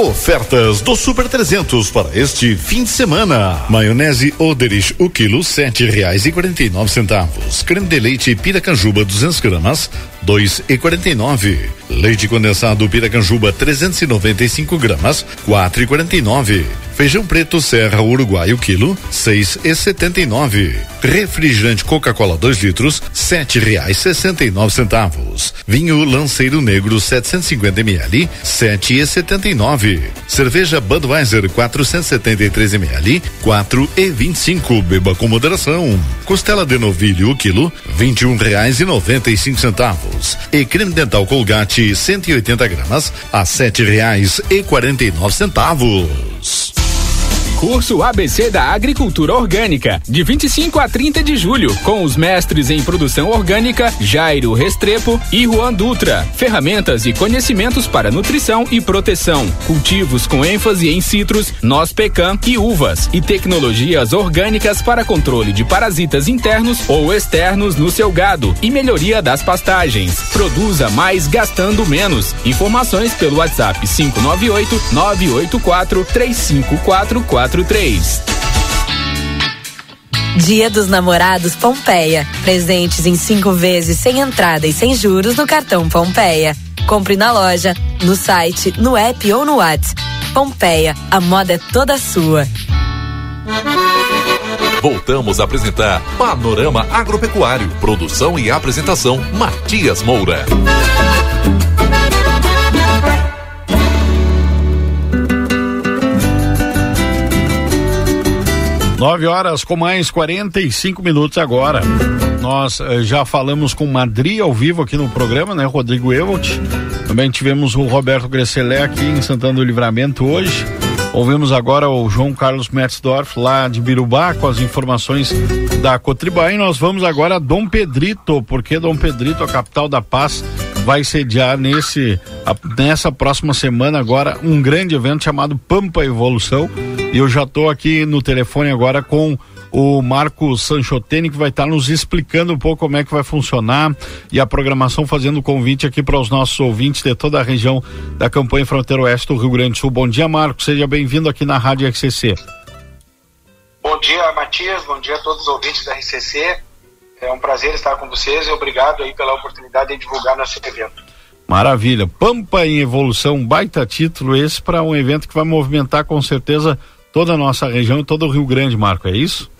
Ofertas do Super 300 para este fim de semana. Maionese Oderich, o quilo sete reais e quarenta e nove centavos. Creme de leite Piracanjuba 200 gramas, dois e quarenta e nove. Leite condensado Piracanjuba 395 gramas, quatro e quarenta e nove. Feijão preto Serra Uruguai o quilo, seis e setenta e nove. Refrigerante Coca-Cola 2 litros, sete reais sessenta e nove centavos. Vinho Lanceiro Negro 750 ml, sete e setenta e nove. Cerveja Budweiser 473 ml, quatro e vinte e cinco. Beba com moderação. Costela de novilho o quilo, vinte e um reais e noventa e cinco centavos. E creme dental Colgate 180 gramas, a sete reais e quarenta e nove centavos. Curso ABC da Agricultura Orgânica, de 25 a 30 de julho, com os mestres em produção orgânica Jairo Restrepo e Juan Dutra. Ferramentas e conhecimentos para nutrição e proteção, cultivos com ênfase em citros, noz pecan e uvas, e tecnologias orgânicas para controle de parasitas internos ou externos no seu gado e melhoria das pastagens. Produza mais gastando menos. Informações pelo WhatsApp 598 984 3544 três. Dia dos Namorados Pompeia. Presentes em cinco vezes sem entrada e sem juros no cartão Pompeia. Compre na loja, no site, no app ou no WhatsApp. Pompeia, a moda é toda sua. Voltamos a apresentar Panorama Agropecuário. Produção e apresentação Matias Moura. 9 horas com mais 45 minutos agora. Nós eh, já falamos com Madri ao vivo aqui no programa, né? Rodrigo Evolt. Também tivemos o Roberto Gresselé aqui em Santana do Livramento hoje. Ouvimos agora o João Carlos Metzdorf lá de Birubá com as informações da Cotribá e nós vamos agora a Dom Pedrito, porque Dom Pedrito, a capital da paz, vai sediar nesse a, nessa próxima semana agora um grande evento chamado Pampa Evolução e eu já estou aqui no telefone agora com o Marco Sanchotene, que vai estar tá nos explicando um pouco como é que vai funcionar e a programação, fazendo convite aqui para os nossos ouvintes de toda a região da campanha Fronteira Oeste do Rio Grande do Sul. Bom dia, Marco, seja bem-vindo aqui na Rádio RCC. Bom dia, Matias, bom dia a todos os ouvintes da RCC. É um prazer estar com vocês e obrigado aí pela oportunidade de divulgar nosso evento. Maravilha. Pampa em Evolução, baita título esse para um evento que vai movimentar com certeza toda a nossa região e todo o Rio Grande, Marco, é isso?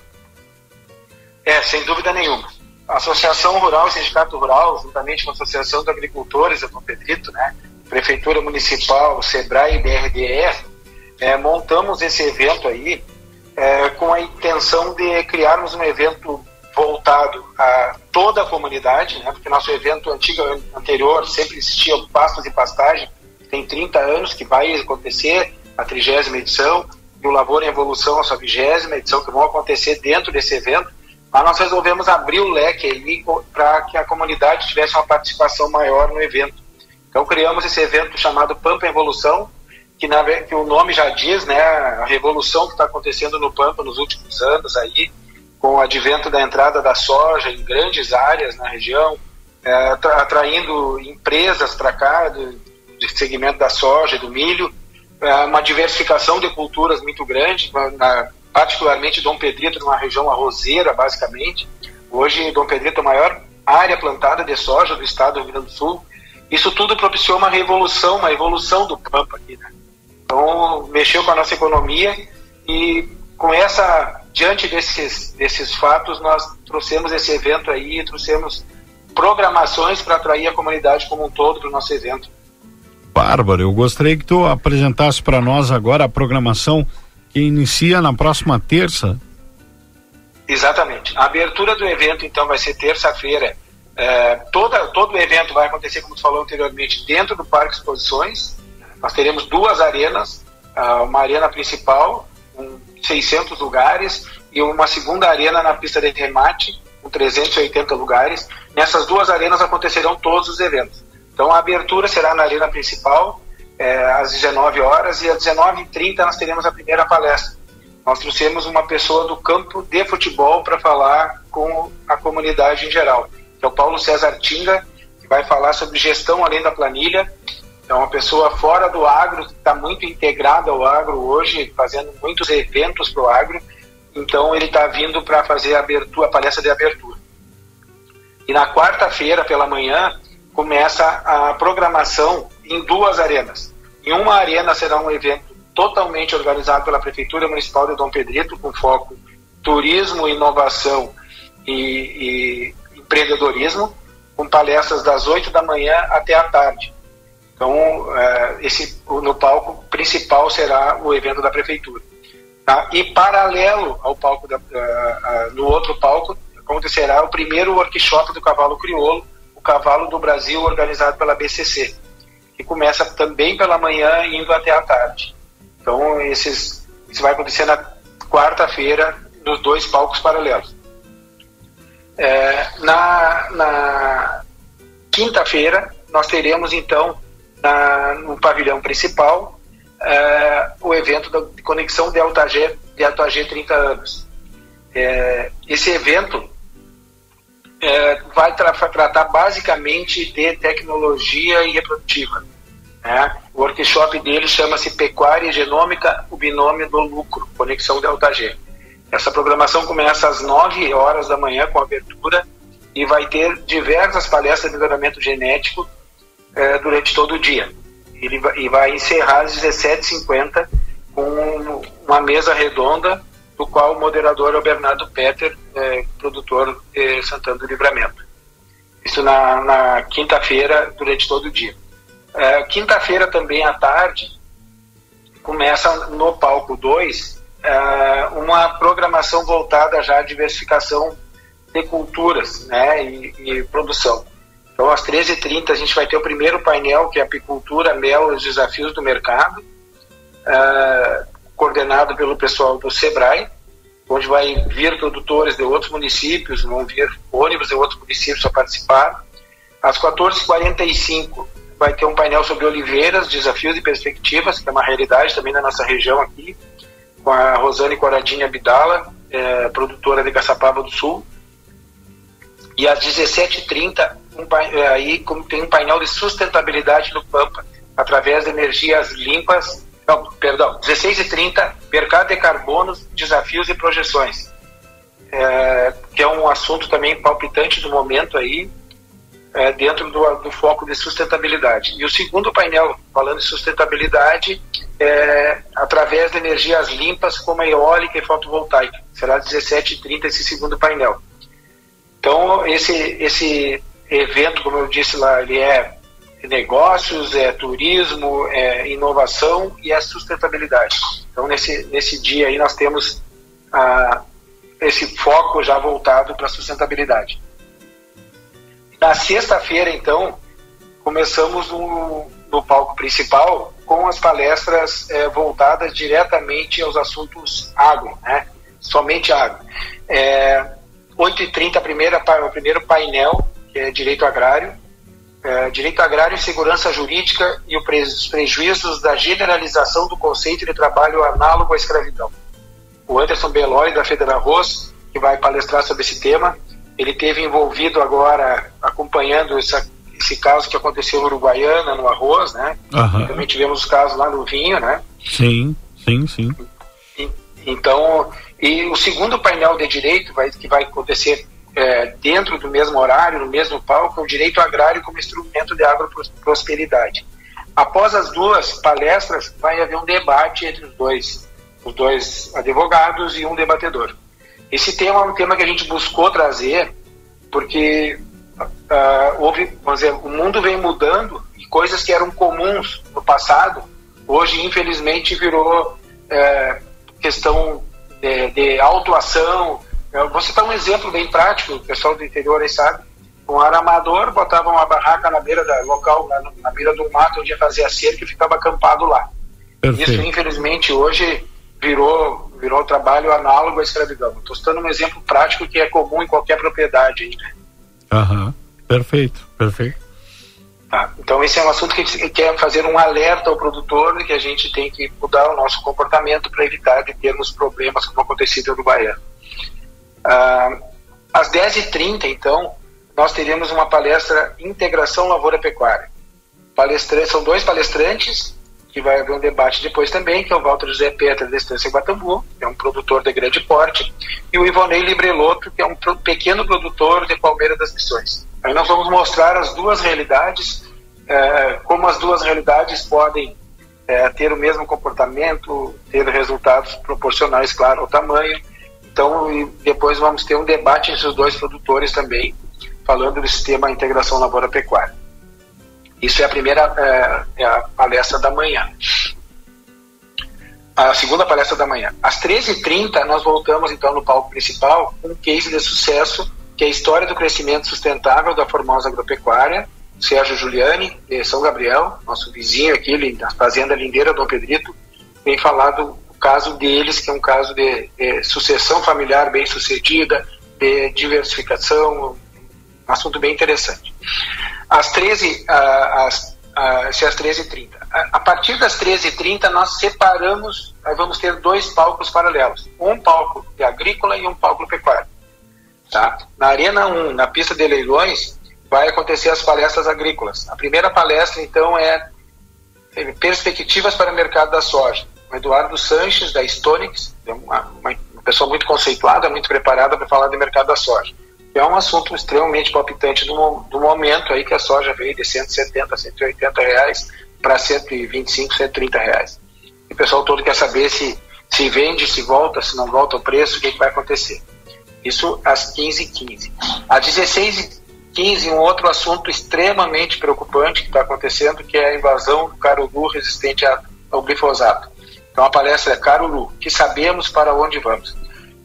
É, sem dúvida nenhuma. A Associação Rural e Sindicato Rural, juntamente com a Associação dos Agricultores do Pedrito, né, Prefeitura Municipal, SEBRAE e BRDE, é, montamos esse evento aí é, com a intenção de criarmos um evento voltado a toda a comunidade, né, porque nosso evento antigo, anterior sempre existia Pastos e Pastagem, tem 30 anos que vai acontecer, a trigésima edição, e o Lavoura em Evolução, a sua vigésima edição, que vão acontecer dentro desse evento. Mas nós resolvemos abrir o leque para que a comunidade tivesse uma participação maior no evento. Então criamos esse evento chamado Pampa Evolução, que, na, que o nome já diz, né, a revolução que está acontecendo no Pampa nos últimos anos aí, com o advento da entrada da soja em grandes áreas na região, é, atraindo empresas para cá do, segmento da soja e do milho, é, uma diversificação de culturas muito grande, na, particularmente Dom Pedrito, numa região arrozeira, basicamente. Hoje, Dom Pedrito é a maior área plantada de soja do estado do Rio Grande do Sul. Isso tudo propiciou uma revolução, uma evolução do Pampa aqui, né? Então, mexeu com a nossa economia e com essa, diante desses, desses fatos, nós trouxemos esse evento aí, trouxemos programações para atrair a comunidade como um todo para o nosso evento. Bárbaro, eu gostaria que tu apresentasse para nós agora a programação que inicia na próxima terça. Exatamente. A abertura do evento, então, vai ser terça-feira. É, toda, todo o evento vai acontecer, como tu falou anteriormente, dentro do Parque Exposições. Nós teremos duas arenas, uma arena principal, com 600 lugares, e uma segunda arena na pista de remate, com 380 lugares. Nessas duas arenas acontecerão todos os eventos. Então a abertura será na arena principal, é, às 19 horas, e às 19h30 nós teremos a primeira palestra. Nós trouxemos uma pessoa do campo de futebol para falar com a comunidade em geral, que é o Paulo César Tinga, que vai falar sobre gestão além da planilha. É uma pessoa fora do agro, está muito integrada ao agro hoje, fazendo muitos eventos para o agro. Então ele está vindo para fazer a, abertura, a palestra de abertura. E na quarta-feira, pela manhã, começa a programação em duas arenas. Em uma arena será um evento totalmente organizado pela Prefeitura Municipal de Dom Pedrito, com foco turismo, inovação e, e empreendedorismo, com palestras das 8 da manhã até a tarde. Então, é, esse, no palco principal será o evento da Prefeitura. Tá? E paralelo ao palco, da, uh, uh, no outro palco, acontecerá o primeiro workshop do cavalo crioulo, o cavalo do Brasil, organizado pela BCC, que começa também pela manhã indo até a tarde. Então, esses, isso vai acontecer na quarta-feira, nos dois palcos paralelos. É, na, na quinta-feira, nós teremos, então, na, no pavilhão principal, é, o evento da Conexão Delta G, Delta G 30 anos. É, esse evento é, vai tra tratar basicamente de tecnologia e reprodutiva. Né? O workshop dele chama-se Pecuária e Genômica, o binômio do lucro, Conexão Delta G. Essa programação começa às 9 horas da manhã com abertura e vai ter diversas palestras de melhoramento genético é, durante todo o dia. Ele vai, e vai encerrar às 17h50 com uma mesa redonda do qual o moderador é o Bernardo Peter, é, produtor de Santana do Livramento. Isso na, na quinta-feira, durante todo o dia. É, quinta-feira também à tarde, começa no palco 2 é, uma programação voltada já à diversificação de culturas né, e, e produção. Então, às 13h30, a gente vai ter o primeiro painel, que é Apicultura, Mel e os Desafios do Mercado. Uh, coordenado pelo pessoal do SEBRAE, onde vai vir produtores de outros municípios, vão vir ônibus de outros municípios para participar. Às 14h45 vai ter um painel sobre oliveiras, desafios e perspectivas, que é uma realidade também na nossa região aqui, com a Rosane Coradinha Abdala, é, produtora de Caçapava do Sul. E às 17h30 um, é, aí tem um painel de sustentabilidade no Pampa, através de energias limpas não, perdão, 16 e 30, mercado de carbonos, desafios e projeções. É, que é um assunto também palpitante do momento aí, é, dentro do, do, foco de sustentabilidade. E o segundo painel, falando de sustentabilidade, é através de energias limpas como a eólica e fotovoltaica. Será 17h30 esse segundo painel. Então, esse, esse evento, como eu disse lá, ele é negócios, é turismo, é inovação e é sustentabilidade. Então, nesse, nesse dia aí, nós temos ah, esse foco já voltado para a sustentabilidade. Na sexta-feira, então, começamos no, no, palco principal com as palestras é, voltadas diretamente aos assuntos agro, né? somente agro. É, 8h30, a primeira, o primeiro painel, é direito agrário. É, direito agrário e segurança jurídica e os prejuízos da generalização do conceito de trabalho análogo à escravidão. O Anderson Beloy, da Federa Ross, que vai palestrar sobre esse tema, ele teve envolvido agora, acompanhando essa, esse caso que aconteceu no Uruguaiana, no arroz, né? Aham. Também tivemos os casos lá no vinho, né? Sim, sim, sim. Então, e o segundo painel de direito vai, que vai acontecer é, dentro do mesmo horário, no mesmo palco, é o direito agrário como instrumento de agroprosperidade. Após as duas palestras, vai haver um debate entre os dois, os dois advogados e um debatedor. Esse tema é um tema que a gente buscou trazer porque ah, houve, vamos dizer, o mundo vem mudando e coisas que eram comuns no passado, hoje infelizmente virou é, questão de, de autuação. Eu vou citar um exemplo bem prático, o pessoal do interior aí sabe. Um aramador botava uma barraca na beira da local, na, na beira do mato onde ia fazer a cerca e ficava acampado lá. Perfeito. Isso, infelizmente, hoje virou, virou trabalho análogo à escravidão. Estou citando um exemplo prático que é comum em qualquer propriedade. né? Aham. Perfeito, perfeito. Tá? Então, esse é um assunto que quer fazer um alerta ao produtor que a gente tem que mudar o nosso comportamento para evitar de termos problemas como acontecido no Uruguaiana. Ah, às 10h30, então, nós teremos uma palestra Integração Lavoura-Pecuária. Palestra- são dois palestrantes, que vai haver um debate depois também, que é o Walter José Petra, da Estância Guatambu, que é um produtor de grande porte, e o Ivonei Librelotto, que é um pequeno produtor de Palmeira das Missões. Aí nós vamos mostrar as duas realidades, eh, como as duas realidades podem eh, ter o mesmo comportamento, ter resultados proporcionais, claro, ao tamanho. Então, e depois vamos ter um debate entre os dois produtores também, falando do sistema integração lavoura-pecuária. Isso é a primeira eh, é a palestra da manhã. A segunda palestra da manhã. Às 13h30, nós voltamos então no palco principal com um case de sucesso, que é a história do crescimento sustentável da Formosa Agropecuária, Sérgio Giuliani, de São Gabriel, nosso vizinho aqui, da Fazenda Lindeira Dom Pedrito, vem falar do caso deles, que é um caso de, de sucessão familiar bem sucedida, de diversificação, um assunto bem interessante. Às 13, ah, às, é às 13h30. A, partir das 13h30, nós separamos, vamos ter dois palcos paralelos. Um palco de agrícola e um palco pecuário. Tá? Na Arena 1, na pista de leilões, vai acontecer as palestras agrícolas. A primeira palestra, então, é é Perspectivas para o Mercado da Soja. O Eduardo Sanches, da Stonix, é uma, uma, pessoa muito conceituada, muito preparada para falar do mercado da soja. É um assunto extremamente palpitante do, do momento aí que a soja veio de 170, 180 reais para 125, 130 reais. E o pessoal todo quer saber se, se vende, se volta, se não volta o preço, o que, que vai acontecer. Isso às 15h15. Às 16h15, um outro assunto extremamente preocupante que está acontecendo, que é a invasão do caruru resistente ao glifosato. Então a palestra é Caruru, que sabemos para onde vamos.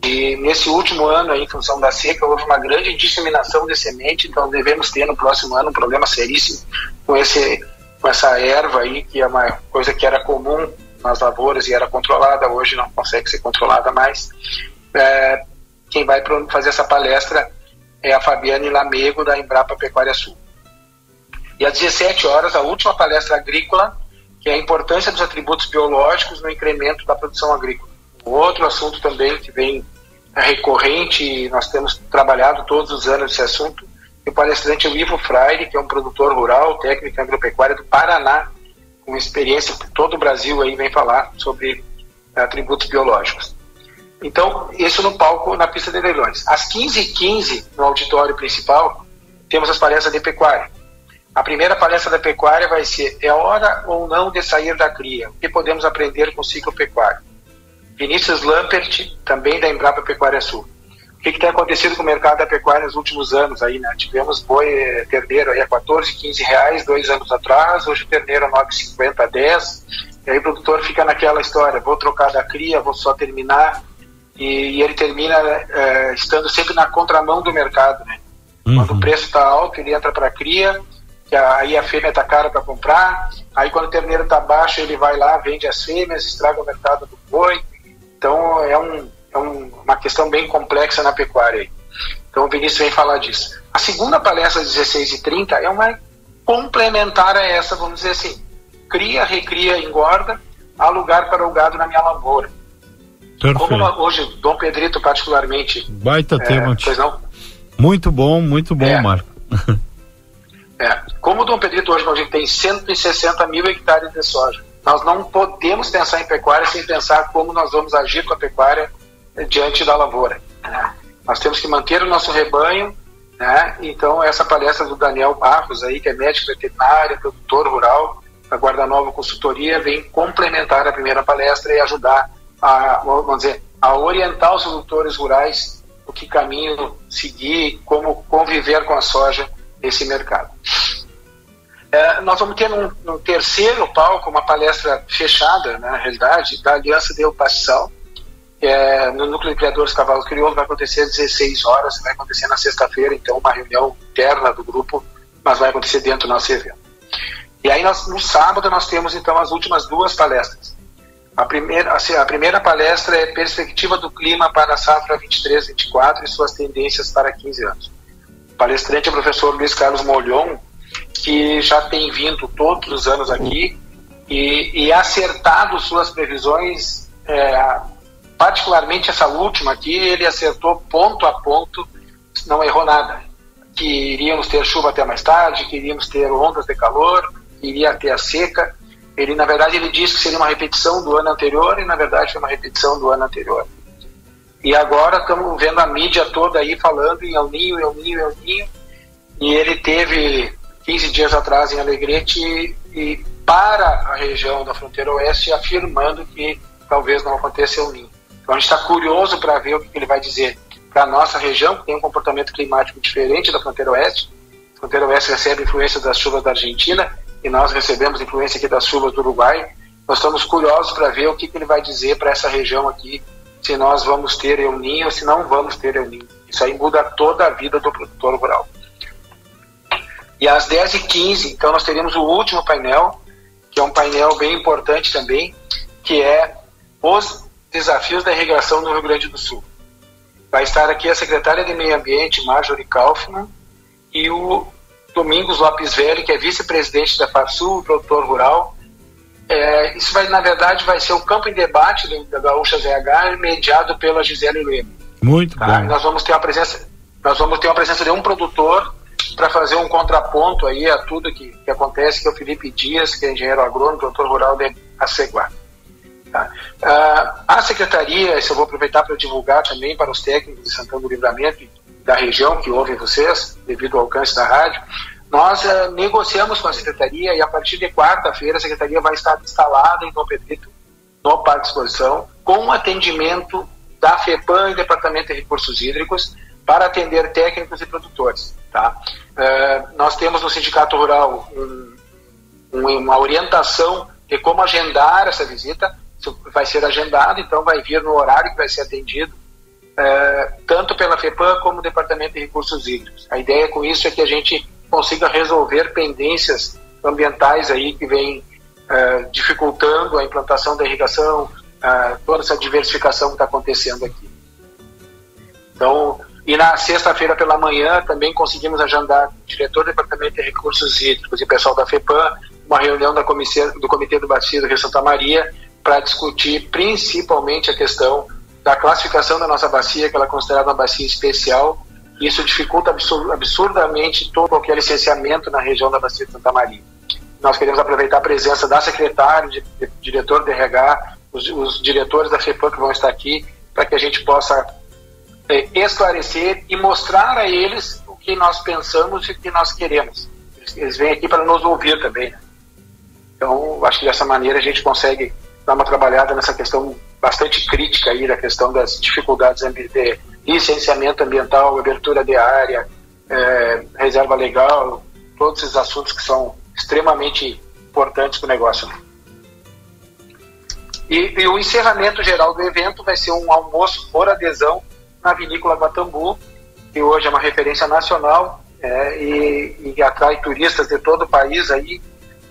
E nesse último ano, aí, em função da seca, houve uma grande disseminação de semente, então devemos ter no próximo ano um problema seríssimo com, esse, com essa erva aí, que é uma coisa que era comum nas lavouras e era controlada, hoje não consegue ser controlada mais. É, quem vai fazer essa palestra é a Fabiane Lamego, da Embrapa Pecuária Sul. E às 17 horas, a última palestra agrícola, que é a importância dos atributos biológicos no incremento da produção agrícola. Um outro assunto também que vem é recorrente, e nós temos trabalhado todos os anos esse assunto, e o palestrante é Ivo Freire, que é um produtor rural, técnico em agropecuária do Paraná, com experiência por todo o Brasil, aí vem falar sobre atributos biológicos. Então, isso no palco, na pista de leilões. Às 15h15, no auditório principal, temos as palestras de pecuária. A primeira palestra da pecuária vai ser É hora ou não de sair da cria? O que podemos aprender com o ciclo pecuário? Vinícius Lampert, também da Embrapa Pecuária Sul. O que, que tem acontecido com o mercado da pecuária nos últimos anos aí, né? Tivemos boi eh, terneiro aí a 14, 15 reais dois anos atrás, hoje terneiro a 9,50 a 10. E aí o produtor fica naquela história, vou trocar da cria, vou só terminar. E, e ele termina eh, estando sempre na contramão do mercado, né? Quando o preço está alto, ele entra para a cria, que aí a fêmea está cara para comprar. Aí quando o terneiro está baixo, ele vai lá, vende as fêmeas, estraga o mercado do boi. Então é, um, é um- uma questão bem complexa na pecuária. Aí. Então o Vinícius vem falar disso. A segunda palestra, às 16h30, é uma complementar a essa, vamos dizer assim. Cria, recria, engorda, há lugar para o gado na minha lavoura. Perfeito. Como hoje, Dom Pedrito particularmente... Baita é, tema. Pois não? Muito bom, muito bom, É. Marco. (laughs) É, como o Dom Pedrito hoje a gente tem 160 mil hectares de soja, nós não podemos pensar em pecuária sem pensar como nós vamos agir com a pecuária eh, diante da lavoura. né? Nós temos que manter o nosso rebanho, né? então essa palestra do Daniel Barros aí, que é médico veterinário, produtor rural, da Guarda Nova Consultoria, vem complementar a primeira palestra e ajudar a, vamos dizer, a orientar os produtores rurais o que caminho seguir, como conviver com a soja nesse mercado. É, nós vamos ter num, num terceiro palco uma palestra fechada, né, na realidade, da Aliança de que é no Núcleo de Criadores Cavalos Crioulos, vai acontecer às 16 horas, vai acontecer na sexta-feira, então uma reunião interna do grupo, mas vai acontecer dentro do nosso evento. E aí nós, no sábado nós temos então as últimas duas palestras. A primeira, assim, a primeira palestra é Perspectiva do Clima para a Safra 23-24 e suas tendências para 15 anos. Palestrante é o professor Luiz Carlos Molhon, que já tem vindo todos os anos aqui e, e acertado suas previsões, é, particularmente essa última aqui, ele acertou ponto a ponto, não errou nada. Que iríamos ter chuva até mais tarde, que iríamos ter ondas de calor, que iria ter a seca. Ele, na verdade, ele disse que seria uma repetição do ano anterior e, na verdade, foi uma repetição do ano anterior. E agora estamos vendo a mídia toda aí falando em El Ninho, El Ninho, El Ninho. E ele teve 15 dias atrás em Alegrete e, para a região da fronteira oeste afirmando que talvez não aconteça El Ninho. Então a gente está curioso para ver o que ele vai dizer para a nossa região, que tem um comportamento climático diferente da fronteira oeste. A fronteira oeste recebe influência das chuvas da Argentina e nós recebemos influência aqui das chuvas do Uruguai. Nós estamos curiosos para ver o que, que ele vai dizer para essa região aqui, se nós vamos ter El Ninho ou se não vamos ter El Ninho. Isso aí muda toda a vida do produtor rural. E às 10h15, então, nós teremos o último painel, que é um painel bem importante também, que é os desafios da irrigação no Rio Grande do Sul. Vai estar aqui a secretária de Meio Ambiente, Marjorie Kaufmann, e o Domingos Lopes Velho, que é vice-presidente da FARSUL, produtor rural. É, isso vai, na verdade, vai ser o campo em debate do- da Gaúcha ZH, mediado pela Gisele Lema. Muito Tá? bom. Nós vamos ter a presença, nós vamos ter a presença de um produtor para fazer um contraponto aí a tudo que, que acontece, que é o Felipe Dias, que é engenheiro agrônomo, produtor rural de Aceguá. Tá? Ah, a secretaria, isso eu vou aproveitar para divulgar também para os técnicos de Santana do Livramento e da região que ouvem vocês, devido ao alcance da rádio, nós ah, negociamos com a secretaria e a partir de quarta-feira a secretaria vai estar instalada em Dom Pedrito, no Parque de Exposição, com atendimento da FEPAM e Departamento de Recursos Hídricos para atender técnicos e produtores. Tá? Ah, nós temos no Sindicato Rural um, um- uma orientação de como agendar essa visita. Isso vai ser agendado, então vai vir no horário que vai ser atendido, eh, tanto pela FEPAM como o Departamento de Recursos Hídricos. A ideia com isso é que a gente consiga resolver pendências ambientais aí que vêm eh, dificultando a implantação da irrigação, ah, toda essa diversificação que está acontecendo aqui. Então, e na sexta-feira pela manhã também conseguimos agendar o diretor do Departamento de Recursos Hídricos e pessoal da FEPAM uma reunião da comissão, do Comitê do Bacia do Rio Santa Maria para discutir principalmente a questão da classificação da nossa bacia, que ela é considerada uma bacia especial. Isso dificulta absur- absurdamente todo qualquer licenciamento na região da bacia de Santa Maria. Nós queremos aproveitar a presença da secretária, de, de, diretor do RH, os, os diretores da FEPAM que vão estar aqui, para que a gente possa eh, esclarecer e mostrar a eles o que nós pensamos e o que nós queremos. Eles, eles vêm aqui para nos ouvir também. Né? Então, acho que dessa maneira a gente consegue dar uma trabalhada nessa questão bastante crítica aí da questão das dificuldades ambi- de licenciamento ambiental, abertura de área, eh, reserva legal, todos esses assuntos que são extremamente importantes para o negócio. E, e o encerramento geral do evento vai ser um almoço por adesão na Vinícola Guatambu, que hoje é uma referência nacional é, e, e atrai turistas de todo o país aí.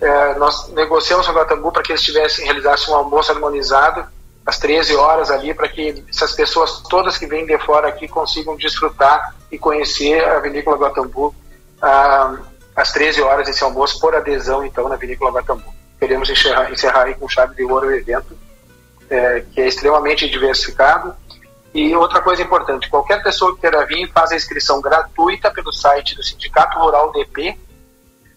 É, nós negociamos com a Guatambu para que eles tivessem, realizassem um almoço harmonizado às 13 horas ali, para que essas pessoas todas que vêm de fora aqui consigam desfrutar e conhecer a Vinícola Guatambu ah, às 13 horas esse almoço por adesão então na Vinícola Guatambu. Queremos encerrar, encerrar aí com chave de ouro o evento, é, que é extremamente diversificado. E outra coisa importante, qualquer pessoa que queira vir faz a inscrição gratuita pelo site do Sindicato Rural DP.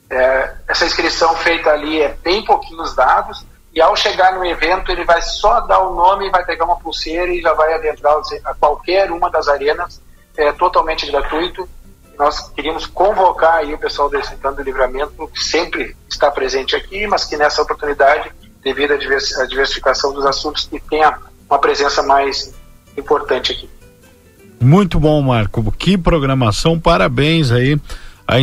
É, essa inscrição feita ali é bem pouquinhos dados, e ao chegar no evento ele vai só dar o nome, vai pegar uma pulseira e já vai adentrar a qualquer uma das arenas, é totalmente gratuito. Nós queríamos convocar aí o pessoal do Santana do Livramento, que sempre está presente aqui, mas que nessa oportunidade, devido à diversificação dos assuntos, que tenha uma presença mais importante aqui. Muito bom, Marco. Que programação, parabéns aí a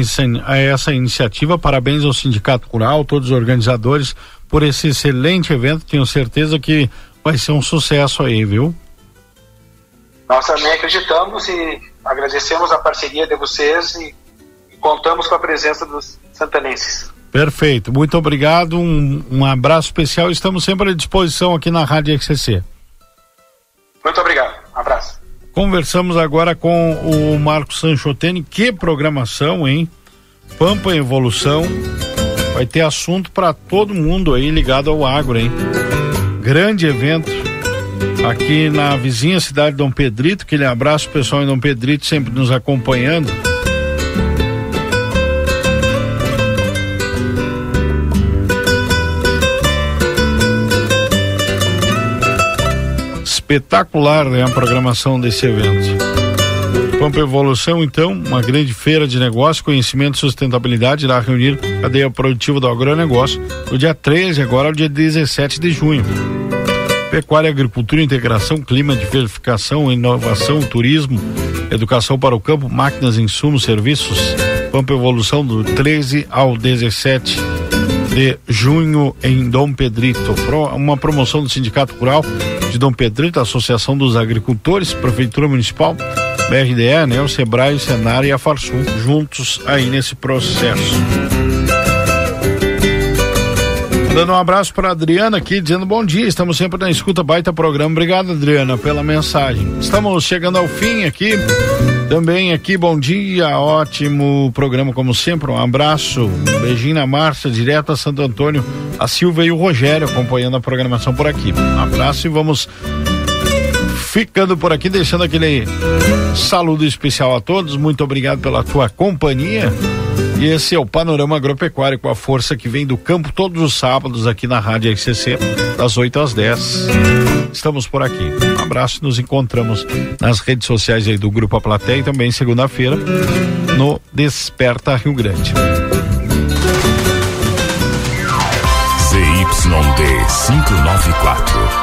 essa iniciativa, parabéns ao Sindicato Rural, todos os organizadores por esse excelente evento. Tenho certeza que vai ser um sucesso aí, viu? Nós também acreditamos e agradecemos a parceria de vocês e, e contamos com a presença dos santanenses. Perfeito, muito obrigado, um, um abraço especial. Estamos sempre à disposição aqui na Rádio XCC. Muito obrigado, um abraço. Conversamos agora com o Marcos Sanchotene. Que programação, hein? Pampa Evolução Vai ter assunto para todo mundo aí ligado ao agro, hein? Grande evento aqui na vizinha cidade de Dom Pedrito. Aquele abraço pessoal em Dom Pedrito sempre nos acompanhando. Espetacular né, a programação desse evento. Pampa Evolução, então, uma grande feira de negócio, conhecimento e sustentabilidade irá reunir a cadeia produtiva do agronegócio no dia 13, agora ao dia 17 de junho. Pecuária, agricultura, integração, clima, diversificação, inovação, turismo, educação para o campo, máquinas, insumos, serviços. Pampa Evolução do 13 ao 17 de junho em Dom Pedrito. Uma promoção do Sindicato Rural de Dom Pedrito, Associação dos Agricultores, Prefeitura Municipal BRDE, né, o Sebrae, o Senar e a Farsul juntos aí nesse processo. Dando um abraço para Adriana aqui, dizendo bom dia, estamos sempre na escuta, baita programa. Obrigado, Adriana, pela mensagem. Estamos chegando ao fim aqui. Também aqui, bom dia, ótimo programa como sempre. Um abraço, um beijinho na Márcia, direto a Santo Antônio, a Silvia e o Rogério acompanhando a programação por aqui. Um abraço e vamos ficando por aqui, deixando aquele saludo especial a todos. Muito obrigado pela tua companhia. E esse é o Panorama Agropecuário com a força que vem do campo todos os sábados aqui na Rádio RCC, das 8 às 10. Estamos por aqui. Um abraço, nos encontramos nas redes sociais aí do Grupo A Plateia e também segunda-feira no Desperta Rio Grande. ZYD 594,